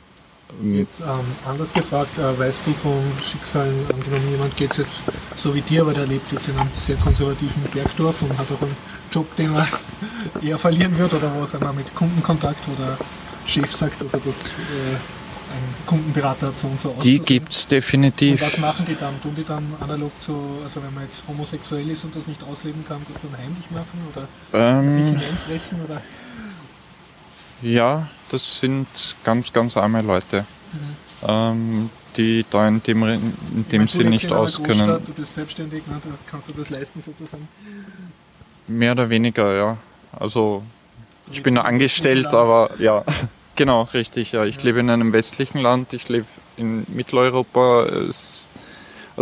Jetzt ähm, anders gefragt, äh, weißt du von Schicksalen, angenommen jemand geht jetzt so wie dir, aber der lebt jetzt in einem sehr konservativen Bergdorf und hat auch einen Job, den er eher verlieren wird oder wo er mit Kundenkontakt oder Chef sagt, also das äh, ein Kundenberater hat so und so Die gibt es definitiv. Und was machen die dann? Tun die dann analog zu, also wenn man jetzt homosexuell ist und das nicht ausleben kann, das dann heimlich machen oder ähm, sich hineinfressen? Oder? Ja, das sind ganz, ganz arme Leute, mhm. ähm, die da in dem, in dem Sinn nicht auskennen. Du bist selbstständig, ne? da kannst du das leisten sozusagen. Mehr oder weniger, ja. Also ich bin angestellt, aber ja. Genau, richtig. Ja. Ich lebe in einem westlichen Land, ich lebe in Mitteleuropa. also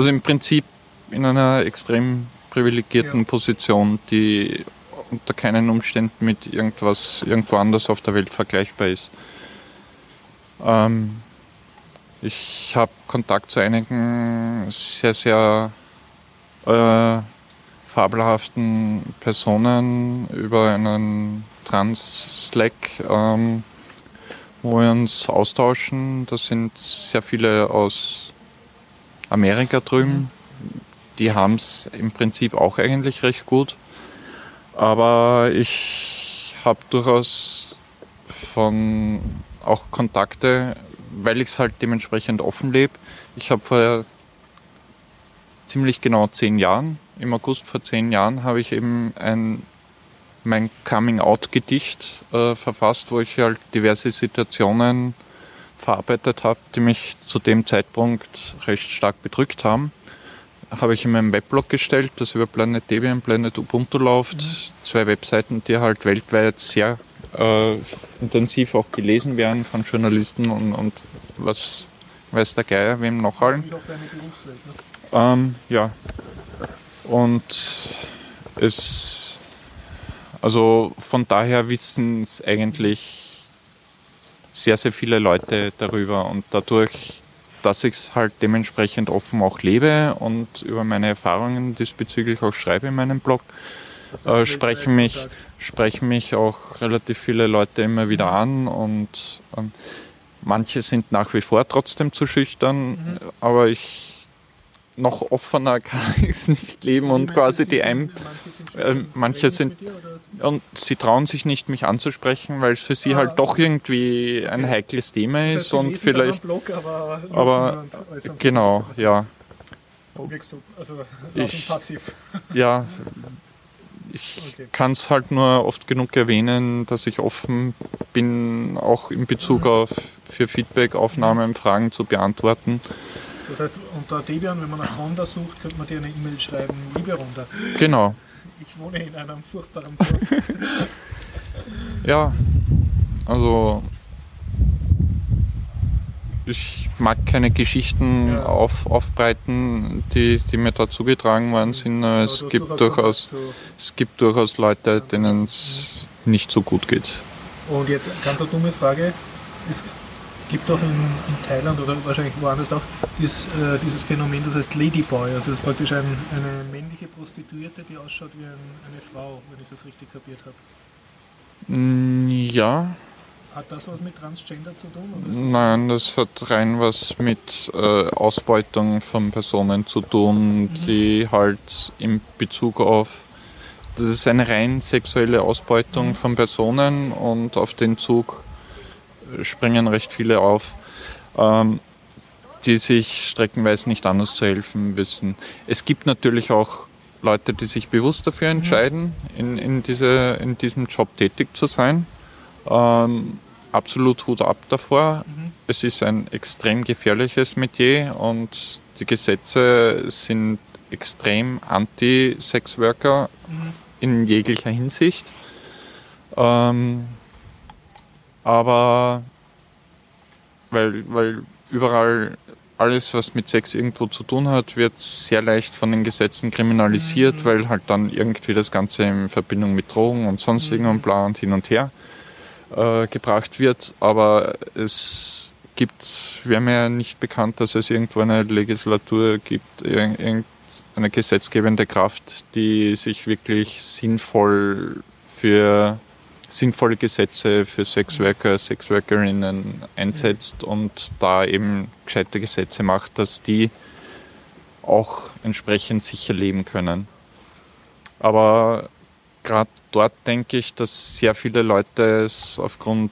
im Prinzip in einer extrem privilegierten ja. Position, die unter keinen Umständen mit irgendwas irgendwo anders auf der Welt vergleichbar ist. Ähm, ich habe Kontakt zu einigen sehr, sehr äh, fabelhaften Personen über einen Trans-Slack. Ähm, wo wir uns austauschen. Da sind sehr viele aus Amerika drüben. Die haben es im Prinzip auch eigentlich recht gut. Aber ich habe durchaus von auch Kontakte, weil ich es halt dementsprechend offen lebe. Ich habe vor ziemlich genau zehn Jahren, im August vor zehn Jahren, habe ich eben ein mein Coming-out-Gedicht äh, verfasst, wo ich halt diverse Situationen verarbeitet habe, die mich zu dem Zeitpunkt recht stark bedrückt haben. Habe ich in meinem Weblog gestellt, das über Planet Debian, Planet Ubuntu läuft. Mhm. Zwei Webseiten, die halt weltweit sehr äh, intensiv auch gelesen werden von Journalisten und, und was weiß der Geier, wem noch allen. Ähm, ja. Und es also von daher wissen es eigentlich sehr, sehr viele Leute darüber und dadurch, dass ich es halt dementsprechend offen auch lebe und über meine Erfahrungen diesbezüglich auch schreibe in meinem Blog, äh, sprechen, mich, sprechen mich auch relativ viele Leute immer wieder an und ähm, manche sind nach wie vor trotzdem zu schüchtern, mhm. aber ich noch offener kann ich es nicht leben und quasi die ein, äh, manche sind und sie trauen sich nicht mich anzusprechen, weil es für sie halt doch irgendwie ein heikles Thema ist und vielleicht aber genau ja. Also ich, ja ich kann es halt nur oft genug erwähnen, dass ich offen bin, auch in Bezug auf für Feedback, Aufnahmen, Fragen zu beantworten. Das heißt, unter Debian, wenn man nach Honda sucht, könnte man dir eine E-Mail schreiben, liebe Honda. Genau. Ich wohne in einem furchtbaren Dorf. ja, also ich mag keine Geschichten ja. auf, aufbreiten, die, die mir da zugetragen worden sind. Ja, es, gibt durchaus, es gibt durchaus Leute, denen es nicht so gut geht. Und jetzt ganz eine dumme Frage. Es gibt auch in, in Thailand oder wahrscheinlich woanders auch ist, äh, dieses Phänomen, das heißt Ladyboy. Also das ist praktisch ein, eine männliche Prostituierte, die ausschaut wie ein, eine Frau, wenn ich das richtig kapiert habe. Mm, ja. Hat das was mit Transgender zu tun? Nein, das hat rein was mit äh, Ausbeutung von Personen zu tun, mhm. die halt in Bezug auf das ist eine rein sexuelle Ausbeutung von Personen und auf den Zug springen recht viele auf, ähm, die sich streckenweise nicht anders zu helfen wissen. Es gibt natürlich auch Leute, die sich bewusst dafür entscheiden, in, in, diese, in diesem Job tätig zu sein. Ähm, absolut Hut ab davor. Mhm. Es ist ein extrem gefährliches Metier und die Gesetze sind extrem anti-Sexworker mhm. in jeglicher Hinsicht. Ähm, aber weil, weil überall alles, was mit Sex irgendwo zu tun hat, wird sehr leicht von den Gesetzen kriminalisiert, mhm. weil halt dann irgendwie das Ganze in Verbindung mit Drogen und sonstigen mhm. und bla und hin und her äh, gebracht wird. Aber es gibt, wäre mir ja nicht bekannt, dass es irgendwo eine Legislatur gibt, irgendeine gesetzgebende Kraft, die sich wirklich sinnvoll für sinnvolle Gesetze für Sexworker, Sexworkerinnen einsetzt und da eben gescheite Gesetze macht, dass die auch entsprechend sicher leben können. Aber gerade dort denke ich, dass sehr viele Leute es aufgrund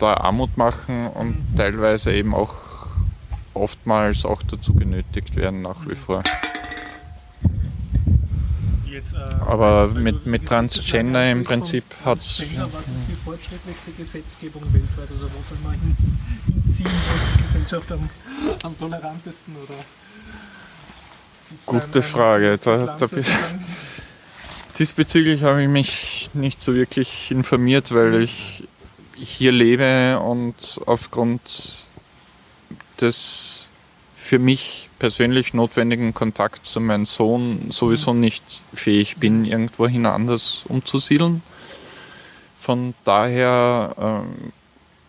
der Armut machen und teilweise eben auch oftmals auch dazu genötigt werden nach wie vor. Äh, Aber mit, mit Transgender im Prinzip hat es. Was ist die fortschrittlichste Gesetzgebung weltweit? Also wo soll man hinziehen, wo ist die Gesellschaft am, am tolerantesten? Oder Gute Frage. Da, da diesbezüglich habe ich mich nicht so wirklich informiert, weil ich hier lebe und aufgrund des für mich persönlich notwendigen Kontakt zu meinem Sohn sowieso mhm. nicht fähig bin, irgendwohin anders umzusiedeln. Von daher ähm,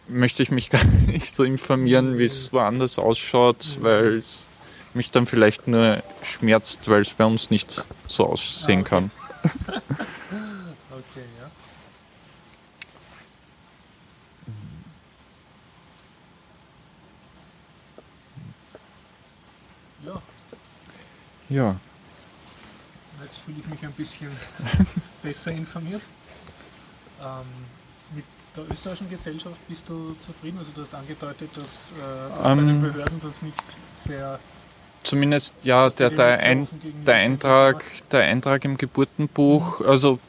möchte ich mich gar nicht so informieren, wie es woanders ausschaut, mhm. weil es mich dann vielleicht nur schmerzt, weil es bei uns nicht so aussehen ah, okay. kann. Ja. Jetzt fühle ich mich ein bisschen besser informiert. Ähm, mit der österreichischen Gesellschaft bist du zufrieden? Also du hast angedeutet, dass, äh, dass ähm, bei den ähm, Behörden das nicht sehr zumindest ja der, der, ein, der, Eintrag, der Eintrag im Geburtenbuch, also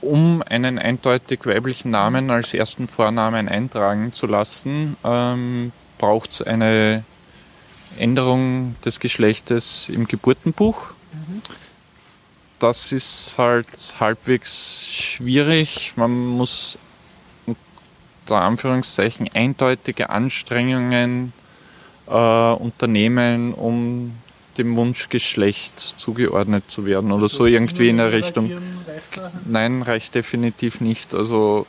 um einen eindeutig weiblichen Namen als ersten Vornamen eintragen zu lassen, ähm, braucht es eine Änderung des Geschlechtes im Geburtenbuch. Mhm. Das ist halt halbwegs schwierig. Man muss unter Anführungszeichen eindeutige Anstrengungen äh, unternehmen, um dem Wunschgeschlecht zugeordnet zu werden oder also so irgendwie in der Richtung. Nein, reicht definitiv nicht. Also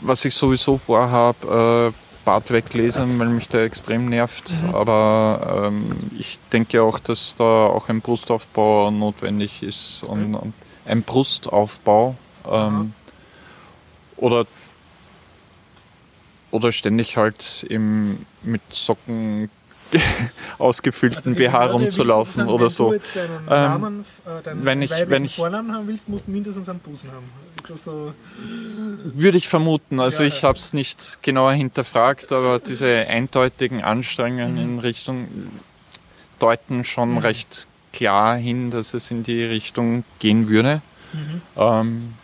was ich sowieso vorhabe, äh, Bart weglesen, weil mich der extrem nervt. Mhm. Aber ähm, ich denke auch, dass da auch ein Brustaufbau notwendig ist und, und ein Brustaufbau. Ähm, oder, oder ständig halt im, mit Socken ausgefüllten also BH rumzulaufen sagen, oder so. Ähm, Namen, äh, wenn ich, wenn ich, Vornamen haben willst, musst du mindestens einen Busen haben. So Würde ich vermuten. Also ja, ich habe es nicht genauer hinterfragt, aber diese eindeutigen Anstrengungen mhm. in Richtung deuten schon mhm. recht klar hin, dass es in die Richtung gehen würde. Mhm. Ähm,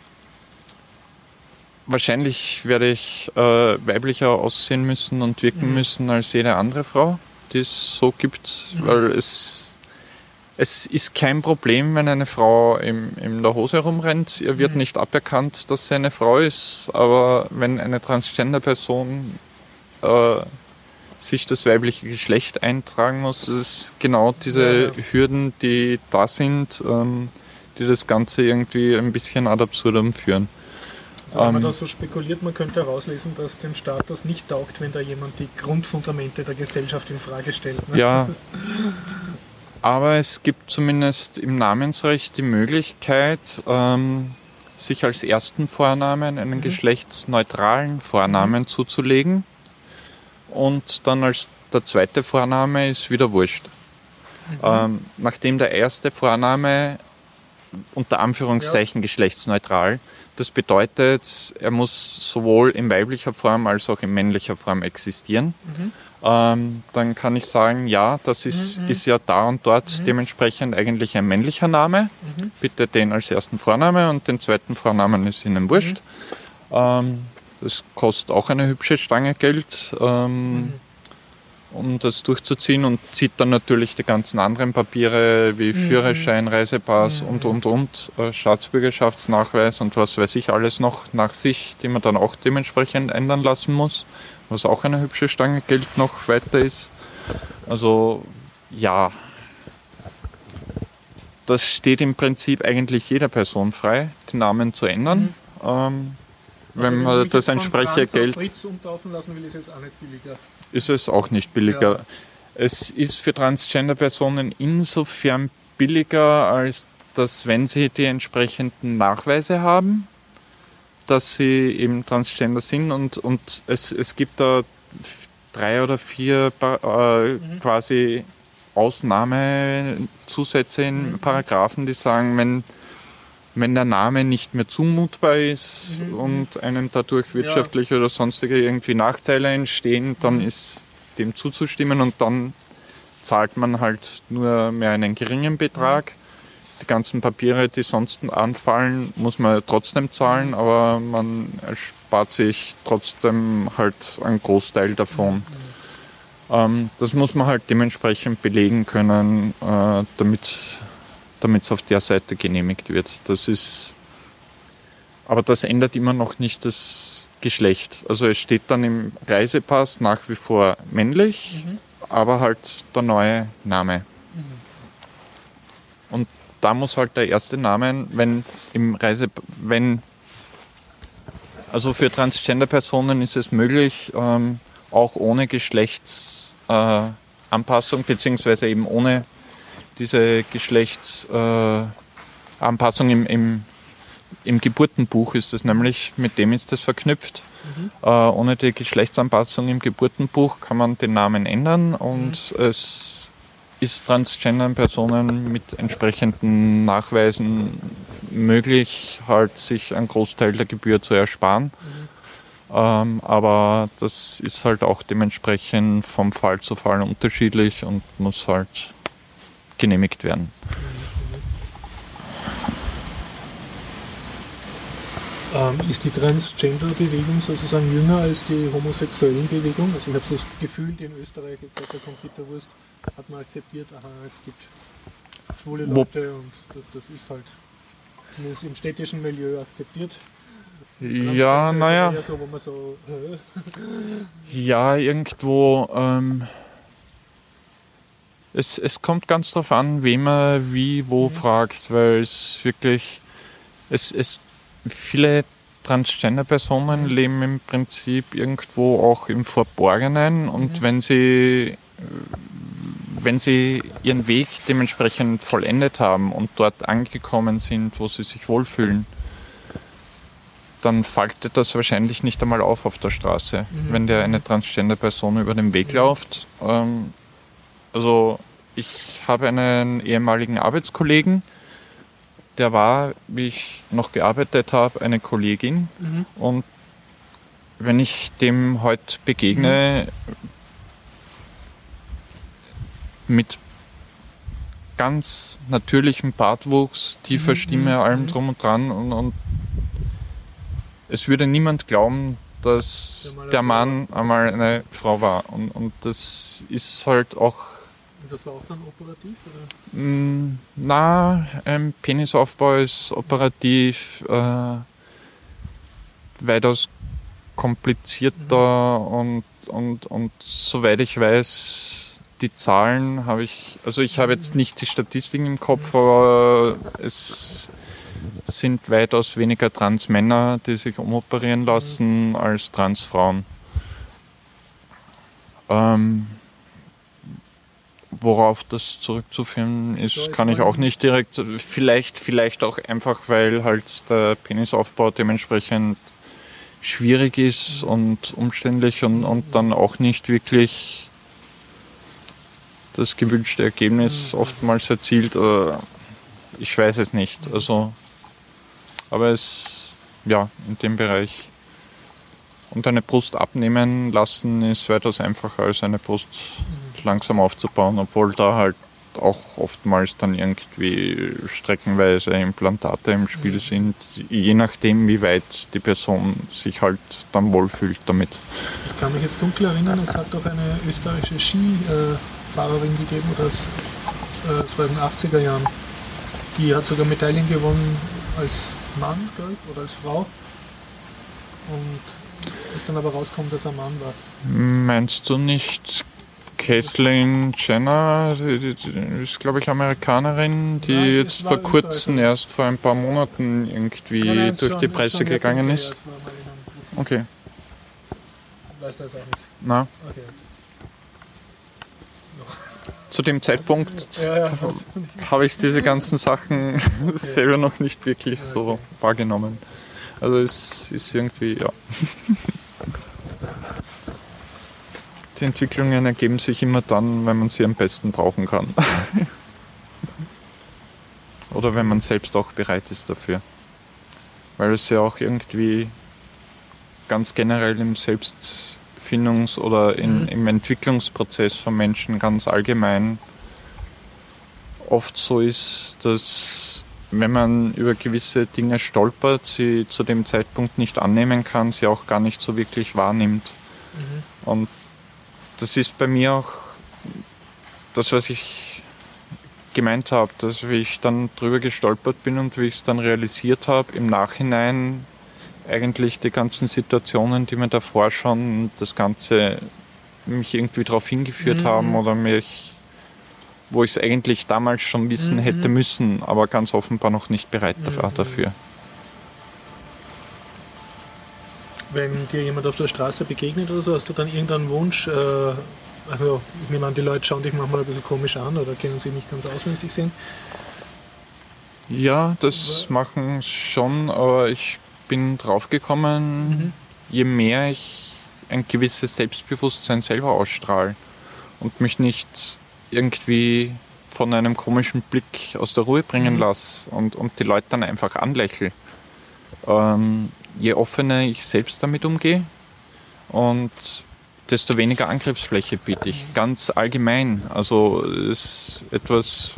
wahrscheinlich werde ich äh, weiblicher aussehen müssen und wirken mhm. müssen als jede andere Frau die es so gibt, mhm. weil es, es ist kein Problem, wenn eine Frau im, in der Hose rumrennt. Ihr wird mhm. nicht aberkannt, dass sie eine Frau ist, aber wenn eine Transgender-Person äh, sich das weibliche Geschlecht eintragen muss, das ist genau diese ja, ja. Hürden, die da sind, ähm, die das Ganze irgendwie ein bisschen ad absurdum führen. Also wenn man ähm, da so spekuliert, man könnte herauslesen, dass dem Staat das nicht taugt, wenn da jemand die Grundfundamente der Gesellschaft in Frage stellt. Ne? Ja. Aber es gibt zumindest im Namensrecht die Möglichkeit, ähm, sich als ersten Vornamen einen mhm. geschlechtsneutralen Vornamen mhm. zuzulegen. Und dann als der zweite Vorname ist wieder wurscht. Mhm. Ähm, nachdem der erste Vorname unter Anführungszeichen geschlechtsneutral. Das bedeutet, er muss sowohl in weiblicher Form als auch in männlicher Form existieren. Ähm, dann kann ich sagen, ja, das ist, ist ja da und dort dementsprechend eigentlich ein männlicher Name. Bitte den als ersten Vorname und den zweiten Vornamen ist Ihnen wurscht. Ähm, das kostet auch eine hübsche Stange Geld. Ähm, um das durchzuziehen und zieht dann natürlich die ganzen anderen Papiere wie Führerschein, Reisepass und, und, und, äh, Staatsbürgerschaftsnachweis und was weiß ich alles noch nach sich, die man dann auch dementsprechend ändern lassen muss, was auch eine hübsche Stange Geld noch weiter ist. Also ja, das steht im Prinzip eigentlich jeder Person frei, den Namen zu ändern. Ähm, wenn Also, man mich das entsprechende Geld Fritz umtaufen lassen will, ist jetzt auch nicht billiger. ist es auch nicht billiger. Ja. Es ist für Transgender-Personen insofern billiger, als dass wenn sie die entsprechenden Nachweise haben, dass sie eben Transgender sind und, und es, es gibt da drei oder vier äh, quasi Ausnahmezusätze in Paragraphen, die sagen, wenn, wenn der Name nicht mehr zumutbar ist und einem dadurch wirtschaftliche oder sonstige irgendwie Nachteile entstehen, dann ist dem zuzustimmen und dann zahlt man halt nur mehr einen geringen Betrag. Die ganzen Papiere, die sonst anfallen, muss man trotzdem zahlen, aber man erspart sich trotzdem halt einen Großteil davon. Ähm, das muss man halt dementsprechend belegen können, äh, damit es auf der Seite genehmigt wird. Das ist, aber das ändert immer noch nicht das Geschlecht. Also es steht dann im Reisepass nach wie vor männlich, aber halt der neue Name. Und da muss halt der erste Name, wenn im Reise, wenn also für Transgender-Personen ist es möglich, ähm, auch ohne Geschlechtsanpassung, äh, beziehungsweise eben ohne diese Geschlechtsanpassung äh, im, im, im Geburtenbuch ist es nämlich, mit dem ist das verknüpft. Äh, ohne die Geschlechtsanpassung im Geburtenbuch kann man den Namen ändern und es ist Transgender-Personen mit entsprechenden Nachweisen möglich, halt sich einen Großteil der Gebühr zu ersparen. Ähm, aber das ist halt auch dementsprechend vom Fall zu Fall unterschiedlich und muss halt genehmigt werden. Ähm, ist die Transgender-Bewegung sozusagen jünger als die homosexuellen Bewegung? Also ich habe so das Gefühl, in Österreich, jetzt seit der Computerwurst, hat man akzeptiert, aha, es gibt schwule Leute und das, das ist halt zumindest im städtischen Milieu akzeptiert. Ja, naja, so, so, ja, irgendwo. Ähm, es, es kommt ganz drauf an, wem man wie wo fragt, weil es wirklich. Es, es, viele Transgender-Personen leben im Prinzip irgendwo auch im Verborgenen und wenn sie wenn sie ihren Weg dementsprechend vollendet haben und dort angekommen sind, wo sie sich wohlfühlen, dann fällt das wahrscheinlich nicht einmal auf auf der Straße, wenn der eine Transgender-Person über den Weg läuft. Ähm, also ich habe einen ehemaligen Arbeitskollegen, der war, wie ich noch gearbeitet habe, eine Kollegin. Und wenn ich dem heute begegne, mit ganz natürlichem Bartwuchs, tiefer Stimme, allem drum und dran und, und es würde niemand glauben, dass Der Mann einmal eine Frau war. Und, und das ist halt auch Und das war auch dann operativ? Oder? Mm, Na, ein Penisaufbau ist operativ äh, weitaus komplizierter und, und, und soweit ich weiß, die Zahlen habe ich, also ich habe jetzt nicht die Statistiken im Kopf, aber es sind weitaus weniger Transmänner, die sich umoperieren lassen, als Transfrauen. Ähm, Worauf das zurückzuführen ist, kann ich auch nicht direkt. Vielleicht, vielleicht auch einfach, weil halt der Penisaufbau dementsprechend schwierig ist und umständlich und, und dann auch nicht wirklich das gewünschte Ergebnis oftmals erzielt. Äh, ich weiß es nicht. Also, aber es, ja, in dem Bereich. Und eine Brust abnehmen lassen ist weitaus einfacher als eine Brust langsam aufzubauen, obwohl da halt auch oftmals dann irgendwie streckenweise Implantate im Spiel sind, je nachdem, wie weit die Person sich halt dann wohlfühlt damit. Ich kann mich jetzt dunkel erinnern, es hat doch eine österreichische Skifahrerin gegeben, es war in den 80er Jahren. Die hat sogar Medaillen gewonnen als Mann, glaube ich, oder als Frau. Und ist dann aber rausgekommen, dass er Mann war. Meinst du nicht Caitlyn Jenner, ist glaube ich Amerikanerin, die Nein, jetzt vor kurzem erst vor ein paar Monaten irgendwie Nein, durch schon, die Presse gegangen ist. Okay. Weißt du das auch nicht? Na. Okay. Zu dem Zeitpunkt ja, ja, habe ich diese ganzen Sachen okay. selber noch nicht wirklich okay. so wahrgenommen. Also es ist irgendwie, ja. Die Entwicklungen ergeben sich immer dann, wenn man sie am besten brauchen kann. Oder wenn man selbst auch bereit ist dafür. Weil es ja auch irgendwie ganz generell im Selbstfindungs- oder in, mhm. im Entwicklungsprozess von Menschen ganz allgemein oft so ist, dass wenn man über gewisse Dinge stolpert, sie zu dem Zeitpunkt nicht annehmen kann, sie auch gar nicht so wirklich wahrnimmt. Mhm. Und das ist bei mir auch das, was ich gemeint habe, dass wie ich dann drüber gestolpert bin und wie ich es dann realisiert habe, im Nachhinein eigentlich die ganzen Situationen, die mir davor schon das Ganze mich irgendwie darauf hingeführt mhm. haben oder mich, wo ich es eigentlich damals schon wissen mhm. hätte müssen, aber ganz offenbar noch nicht bereit mhm. dafür. Wenn dir jemand auf der Straße begegnet oder so, hast du dann irgendeinen Wunsch? Äh, also ich nehme an, die Leute schauen dich manchmal ein bisschen komisch an oder kennen sie nicht ganz aus, wenn sie dich sehen. Ja, das machen schon, aber ich bin draufgekommen, mhm. je mehr ich ein gewisses Selbstbewusstsein selber ausstrahle und mich nicht irgendwie von einem komischen Blick aus der Ruhe bringen mhm. lasse und, und die Leute dann einfach anlächle. Ähm, je offener ich selbst damit umgehe und desto weniger Angriffsfläche biete ich. Ganz allgemein. Also ist etwas,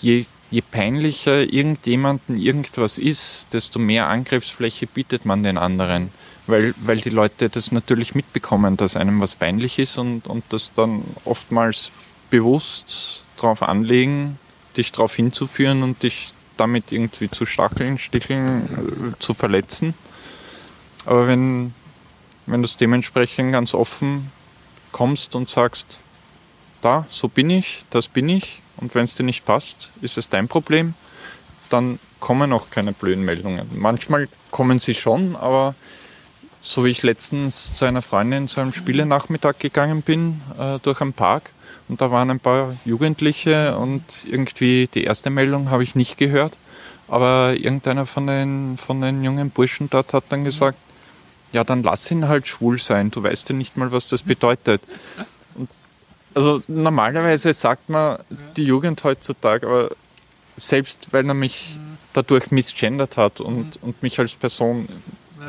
je, je peinlicher irgendjemanden irgendwas ist, desto mehr Angriffsfläche bietet man den anderen. Weil, weil die Leute das natürlich mitbekommen, dass einem was peinlich ist und, und das dann oftmals bewusst darauf anlegen, dich darauf hinzuführen und dich damit irgendwie zu stacheln, sticheln, äh, zu verletzen. Aber wenn, wenn du es dementsprechend ganz offen kommst und sagst, da, so bin ich, das bin ich, und wenn es dir nicht passt, ist es dein Problem, dann kommen auch keine blöden Meldungen. Manchmal kommen sie schon, aber so wie ich letztens zu einer Freundin zu einem Spielenachmittag gegangen bin, äh, durch einen Park, und da waren ein paar Jugendliche und irgendwie die erste Meldung habe ich nicht gehört. Aber irgendeiner von den, von den jungen Burschen dort hat dann gesagt, ja, dann lass ihn halt schwul sein. Du weißt ja nicht mal, was das bedeutet. Und also normalerweise sagt man die Jugend heutzutage, aber selbst weil er mich dadurch misgendert hat und, und mich als Person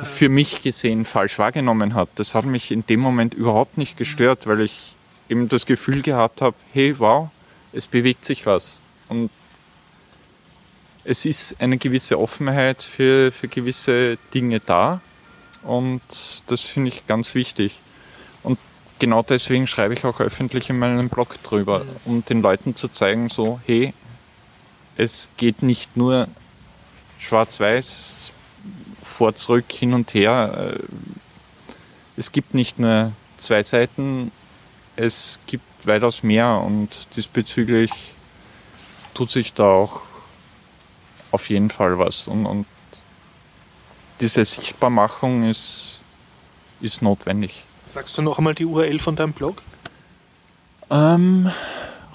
für mich gesehen falsch wahrgenommen hat, das hat mich in dem Moment überhaupt nicht gestört, weil ich eben das Gefühl gehabt habe, hey, wow, es bewegt sich was. Und es ist eine gewisse Offenheit für, für gewisse Dinge da. Und das finde ich ganz wichtig. Und genau deswegen schreibe ich auch öffentlich in meinem Blog drüber, um den Leuten zu zeigen, so, hey, es geht nicht nur schwarz-weiß, vor, zurück, hin und her. Es gibt nicht nur zwei Seiten es gibt weitaus mehr und diesbezüglich tut sich da auch auf jeden Fall was. Und, und diese Sichtbarmachung ist, ist notwendig. Sagst du noch einmal die URL von deinem Blog? Ähm,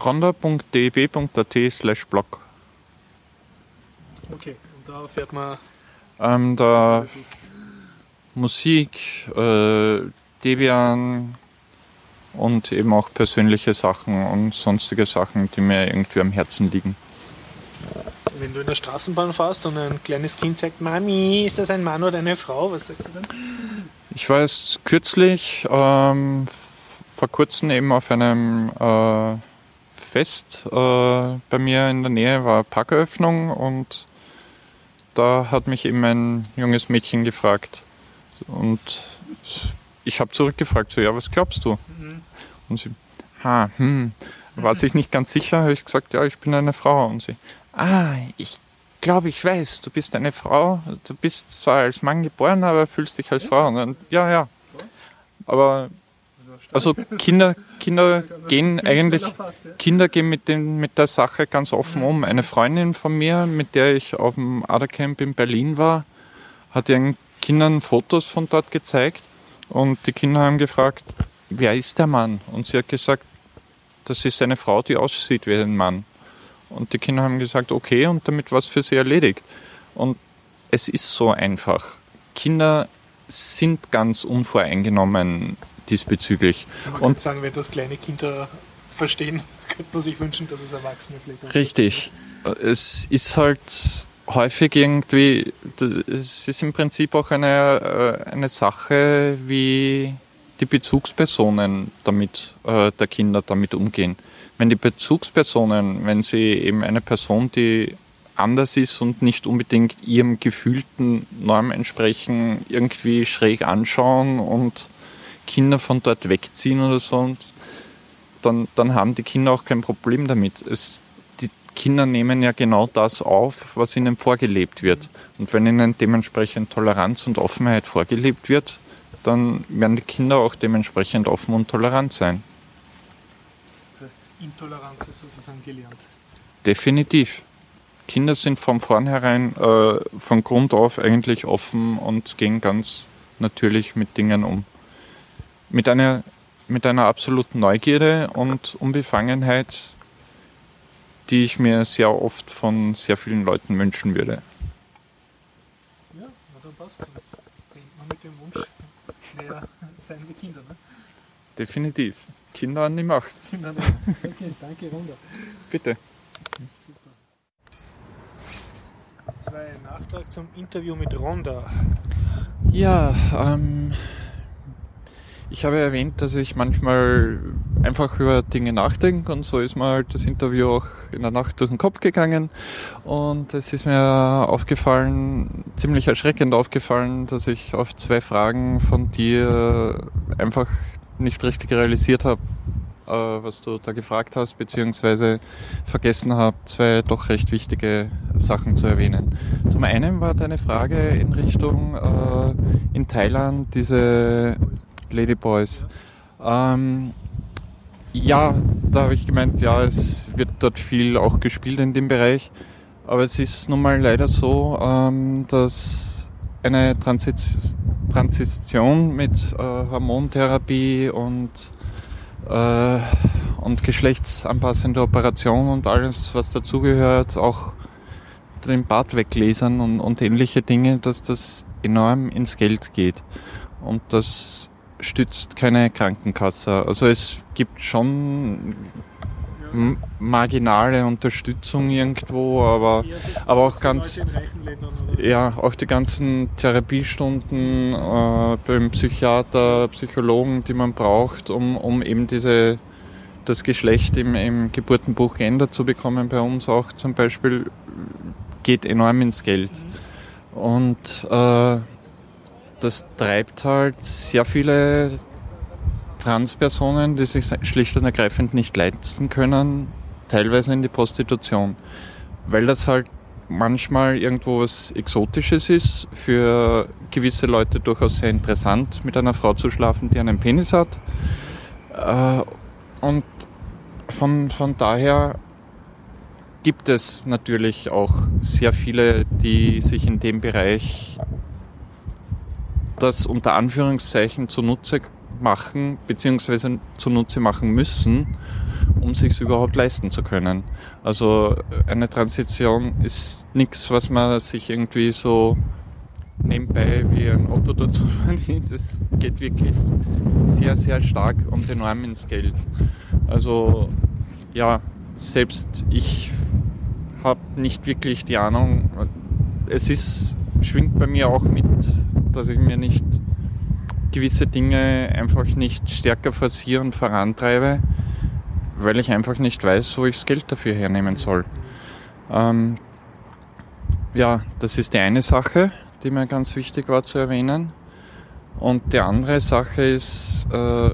ronda.deb.at slash blog. Okay, und da fährt man. Ähm, da Musik, äh, Debian, und eben auch persönliche Sachen und sonstige Sachen, die mir irgendwie am Herzen liegen. wenn du in der Straßenbahn fährst und ein kleines Kind sagt, Mami, ist das ein Mann oder eine Frau? Was sagst du dann? Ich war jetzt kürzlich ähm, vor kurzem eben auf einem äh, Fest äh, bei mir in der Nähe war Parkeröffnung und da hat mich eben ein junges Mädchen gefragt und ich habe zurückgefragt, so ja, was glaubst du? Und sie, ha, hm, war sich nicht ganz sicher, habe ich gesagt, ja, ich bin eine Frau. Und sie, ah, ich glaube, ich weiß, du bist eine Frau, du bist zwar als Mann geboren, aber fühlst dich als Frau. Und dann, ja, ja. Aber also Kinder, Kinder gehen eigentlich, Kinder gehen mit, den, mit der Sache ganz offen um. Eine Freundin von mir, mit der ich auf dem Adercamp in Berlin war, hat ihren Kindern Fotos von dort gezeigt und die Kinder haben gefragt, wer ist der Mann? Und sie hat gesagt, das ist eine Frau, die aussieht wie ein Mann. Und die Kinder haben gesagt, okay, und damit war es für sie erledigt. Und es ist so einfach. Kinder sind ganz unvoreingenommen diesbezüglich. Man und sagen, wenn das kleine Kinder verstehen, könnte man sich wünschen, dass es Erwachsene vielleicht auch Richtig. Es ist halt häufig irgendwie, es ist im Prinzip auch eine, äh, eine Sache, wie die Bezugspersonen damit, äh, der Kinder damit umgehen. Wenn die Bezugspersonen, wenn sie eben eine Person, die anders ist und nicht unbedingt ihrem gefühlten Norm entsprechen, irgendwie schräg anschauen und Kinder von dort wegziehen oder so, dann, dann haben die Kinder auch kein Problem damit. Es, die Kinder nehmen ja genau das auf, was ihnen vorgelebt wird. Und wenn ihnen dementsprechend Toleranz und Offenheit vorgelebt wird, dann werden die Kinder auch dementsprechend offen und tolerant sein. Das heißt, Intoleranz ist sozusagen gelernt. Definitiv. Kinder sind von vornherein, äh, von Grund auf eigentlich offen und gehen ganz natürlich mit Dingen um. Mit einer, mit einer absoluten Neugierde und Unbefangenheit, die ich mir sehr oft von sehr vielen Leuten wünschen würde. Ja, na dann passt. Dann man mit dem Wunsch mehr sein wie Kinder. Ne? Definitiv. Kinder an die Macht. Kinder an die Macht. Okay, danke, Ronda. Bitte. Super. Zwei Nachtrag zum Interview mit Ronda. Ja, ähm, ich habe erwähnt, dass ich manchmal einfach über Dinge nachdenke und so ist mir halt das Interview auch in der Nacht durch den Kopf gegangen und es ist mir aufgefallen, ziemlich erschreckend aufgefallen, dass ich auf zwei Fragen von dir einfach nicht richtig realisiert habe, äh, was du da gefragt hast, beziehungsweise vergessen habe, zwei doch recht wichtige Sachen zu erwähnen. Zum einen war deine Frage in Richtung äh, in Thailand diese Ladyboys. Ähm, ja, da habe ich gemeint, ja, es wird dort viel auch gespielt in dem Bereich. Aber es ist nun mal leider so, ähm, dass eine Transis Transition mit äh, Hormontherapie und, äh, und geschlechtsanpassende Operation und alles, was dazugehört, auch den Bart weglasern und, und ähnliche Dinge, dass das enorm ins Geld geht. Und das stützt keine Krankenkasse. Also es gibt schon marginale Unterstützung irgendwo, aber, aber auch ganz, ja, auch die ganzen Therapiestunden äh, beim Psychiater, Psychologen, die man braucht, um, um eben diese, das Geschlecht im, im Geburtenbuch geändert zu bekommen, bei uns auch zum Beispiel, geht enorm ins Geld. Und äh, das treibt halt sehr viele Transpersonen, die sich schlicht und ergreifend nicht leisten können, teilweise in die Prostitution. Weil das halt manchmal irgendwo was Exotisches ist, für gewisse Leute durchaus sehr interessant, mit einer Frau zu schlafen, die einen Penis hat. Äh, und von, von daher gibt es natürlich auch sehr viele, die sich in dem Bereich das unter Anführungszeichen zunutze machen, beziehungsweise zunutze machen müssen, um sich überhaupt leisten zu können. Also eine Transition ist nichts, was man sich irgendwie so nebenbei wie ein Otto dazu verdient. Es geht wirklich sehr, sehr stark und enorm ins Geld. Also ja, selbst ich habe nicht wirklich die Ahnung. Es ist, schwingt bei mir auch mit, dass ich mir nicht gewisse Dinge einfach nicht stärker forciere und vorantreibe, weil ich einfach nicht weiß, wo ich das Geld dafür hernehmen soll. Ähm, ja, das ist die eine Sache, die mir ganz wichtig war zu erwähnen. Und die andere Sache ist, äh,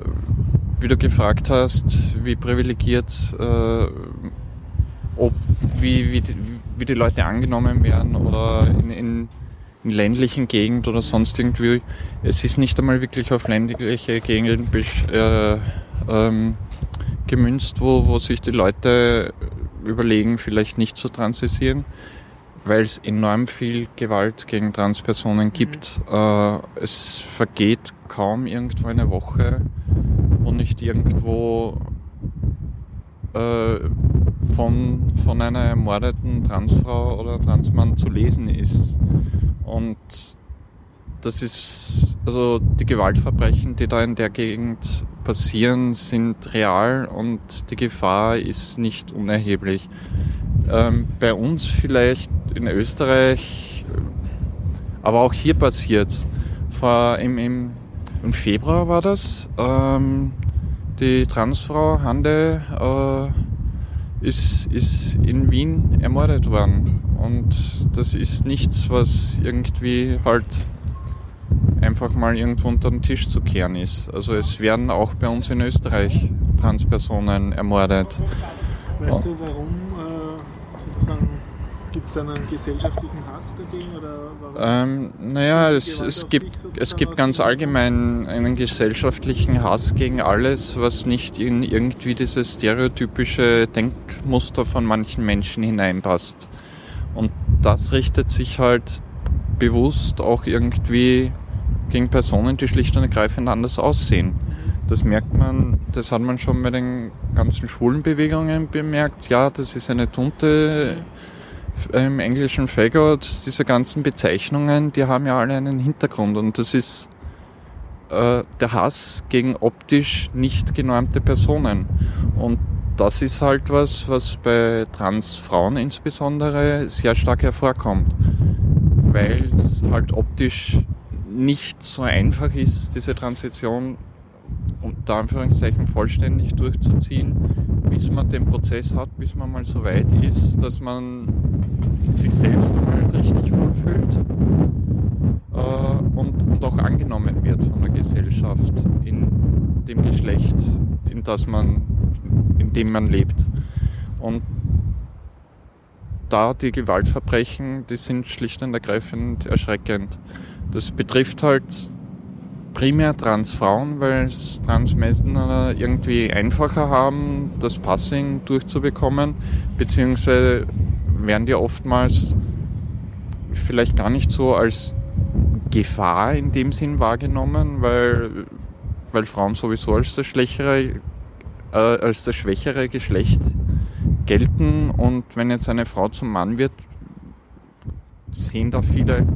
wie du gefragt hast, wie privilegiert, äh, ob, wie, wie, die, wie die Leute angenommen werden oder in, in, ländlichen Gegenden oder sonst irgendwie. Es ist nicht einmal wirklich auf ländliche Gegenden äh, ähm, gemünzt, wo, wo sich die Leute überlegen, vielleicht nicht zu transisieren weil es enorm viel Gewalt gegen Transpersonen gibt. Mhm. Äh, es vergeht kaum irgendwo eine Woche, wo nicht irgendwo äh, von, von einer ermordeten Transfrau oder Transmann zu lesen ist. Und das ist, also die Gewaltverbrechen, die da in der Gegend passieren, sind real und die Gefahr ist nicht unerheblich. Ähm, bei uns vielleicht in Österreich, aber auch hier passiert es. Im, im, Im Februar war das. Ähm, die Transfrau Hande äh, ist, ist in Wien ermordet worden. Und das ist nichts, was irgendwie halt einfach mal irgendwo unter den Tisch zu kehren ist. Also es werden auch bei uns in Österreich Transpersonen ermordet. Weißt du, warum sozusagen Gibt es dann einen gesellschaftlichen Hass dagegen? Oder ähm, naja, es, es, gibt, es gibt ganz allgemein einen gesellschaftlichen Hass gegen alles, was nicht in irgendwie dieses stereotypische Denkmuster von manchen Menschen hineinpasst. Und das richtet sich halt bewusst auch irgendwie gegen Personen, die schlicht und ergreifend anders aussehen. Das merkt man, das hat man schon bei den ganzen schwulen Bewegungen bemerkt. Ja, das ist eine Tunte im englischen Faggot, diese ganzen Bezeichnungen, die haben ja alle einen Hintergrund und das ist äh, der Hass gegen optisch nicht genormte Personen. Und das ist halt was, was bei Transfrauen insbesondere sehr stark hervorkommt, weil es halt optisch nicht so einfach ist, diese Transition unter Anführungszeichen vollständig durchzuziehen, bis man den Prozess hat, bis man mal so weit ist, dass man sich selbst einmal richtig wohlfühlt äh, und, und auch angenommen wird von der Gesellschaft in dem Geschlecht, in, das man, in dem man lebt. Und da die Gewaltverbrechen, die sind schlicht und ergreifend erschreckend. Das betrifft halt primär Transfrauen, weil Transmänner irgendwie einfacher haben, das Passing durchzubekommen, beziehungsweise werden die oftmals vielleicht gar nicht so als Gefahr in dem Sinn wahrgenommen, weil, weil Frauen sowieso als das, schlechtere, äh, als das schwächere Geschlecht gelten. Und wenn jetzt eine Frau zum Mann wird, sehen da viele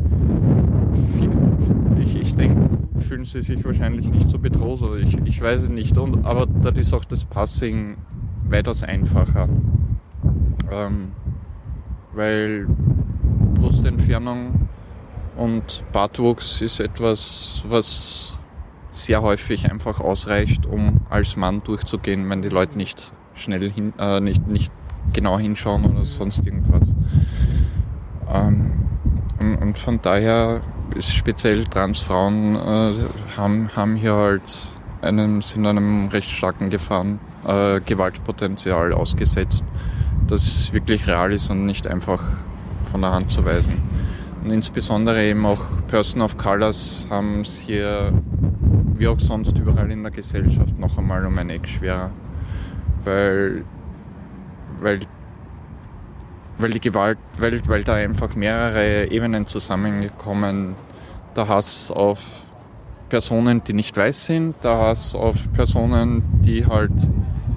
ich, ich denke, fühlen sie sich wahrscheinlich nicht so bedroht oder ich, ich weiß es nicht. Und, aber dort ist auch das Passing weitaus einfacher. Ähm, weil Brustentfernung und Bartwuchs ist etwas, was sehr häufig einfach ausreicht, um als Mann durchzugehen, wenn die Leute nicht schnell hin, äh, nicht, nicht genau hinschauen oder sonst irgendwas. Ähm, und, und, von daher speziell Transfrauen äh, haben, haben hier halt einem, sind einem recht starken Gefahren, äh, Gewaltpotenzial ausgesetzt das wirklich real ist und nicht einfach von der Hand zu weisen. Und insbesondere eben auch Person of Colors haben es hier, wie auch sonst überall in der Gesellschaft, noch einmal um ein Eck schwerer. Weil, weil, weil die Gewalt, weil, da einfach mehrere Ebenen zusammengekommen. Der Hass auf Personen, die nicht weiß sind, der Hass auf Personen, die halt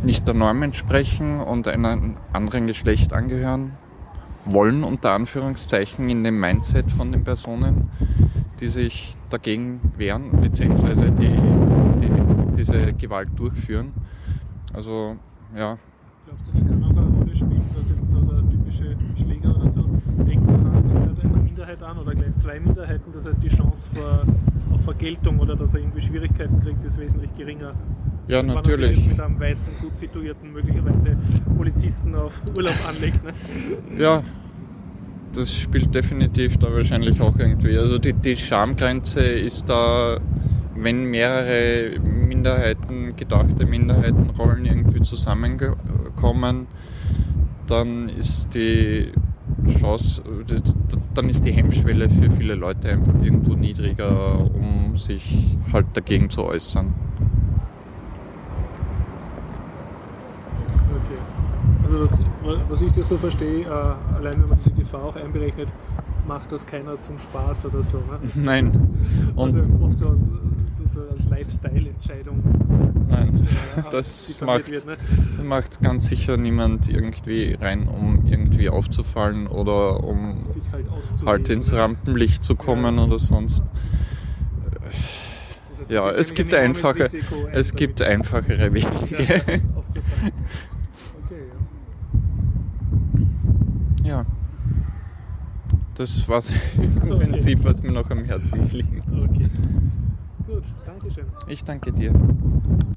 nicht der Norm entsprechen und einem anderen Geschlecht angehören wollen, unter Anführungszeichen, in dem Mindset von den Personen, die sich dagegen wehren, beziehungsweise die, die diese Gewalt durchführen. Also, ja. Glaubst du, da kann auch eine Rolle spielt, dass jetzt so der typische Schläger oder so, denkt man an eine Minderheit an oder gleich zwei Minderheiten, das heißt die Chance vor, auf Vergeltung oder dass er irgendwie Schwierigkeiten kriegt, ist wesentlich geringer. Ja, sich natürlich. jetzt mit einem weißen, gut situierten, möglicherweise Polizisten auf Urlaub anlegt. Ne? Ja, das spielt definitiv da wahrscheinlich auch irgendwie. Also die, die Schamgrenze ist da, wenn mehrere Minderheiten, gedachte Minderheitenrollen irgendwie zusammenkommen, dann ist die Chance, dann ist die Hemmschwelle für viele Leute einfach irgendwo niedriger, um sich halt dagegen zu äußern. Okay. Also das, was ich das so verstehe, äh, allein wenn man diese Gefahr auch einberechnet, macht das keiner zum Spaß oder so. Ne? Nein. Also Und oft so, so als Lifestyle-Entscheidung. Nein, die das macht, Wird, ne? macht ganz sicher niemand irgendwie rein, um irgendwie aufzufallen oder um halt halt ins? Rampenlicht zu kommen oder sonst. Das heißt, Ja, es gibt einfache, Risiko, es gibt einfachere Wege. Ja. Okay, ja. Ja. Das war's im Okay. Prinzip, was mir noch am Herzen liegen ist. Okay. Gut, Dankeschön. Ich danke dir.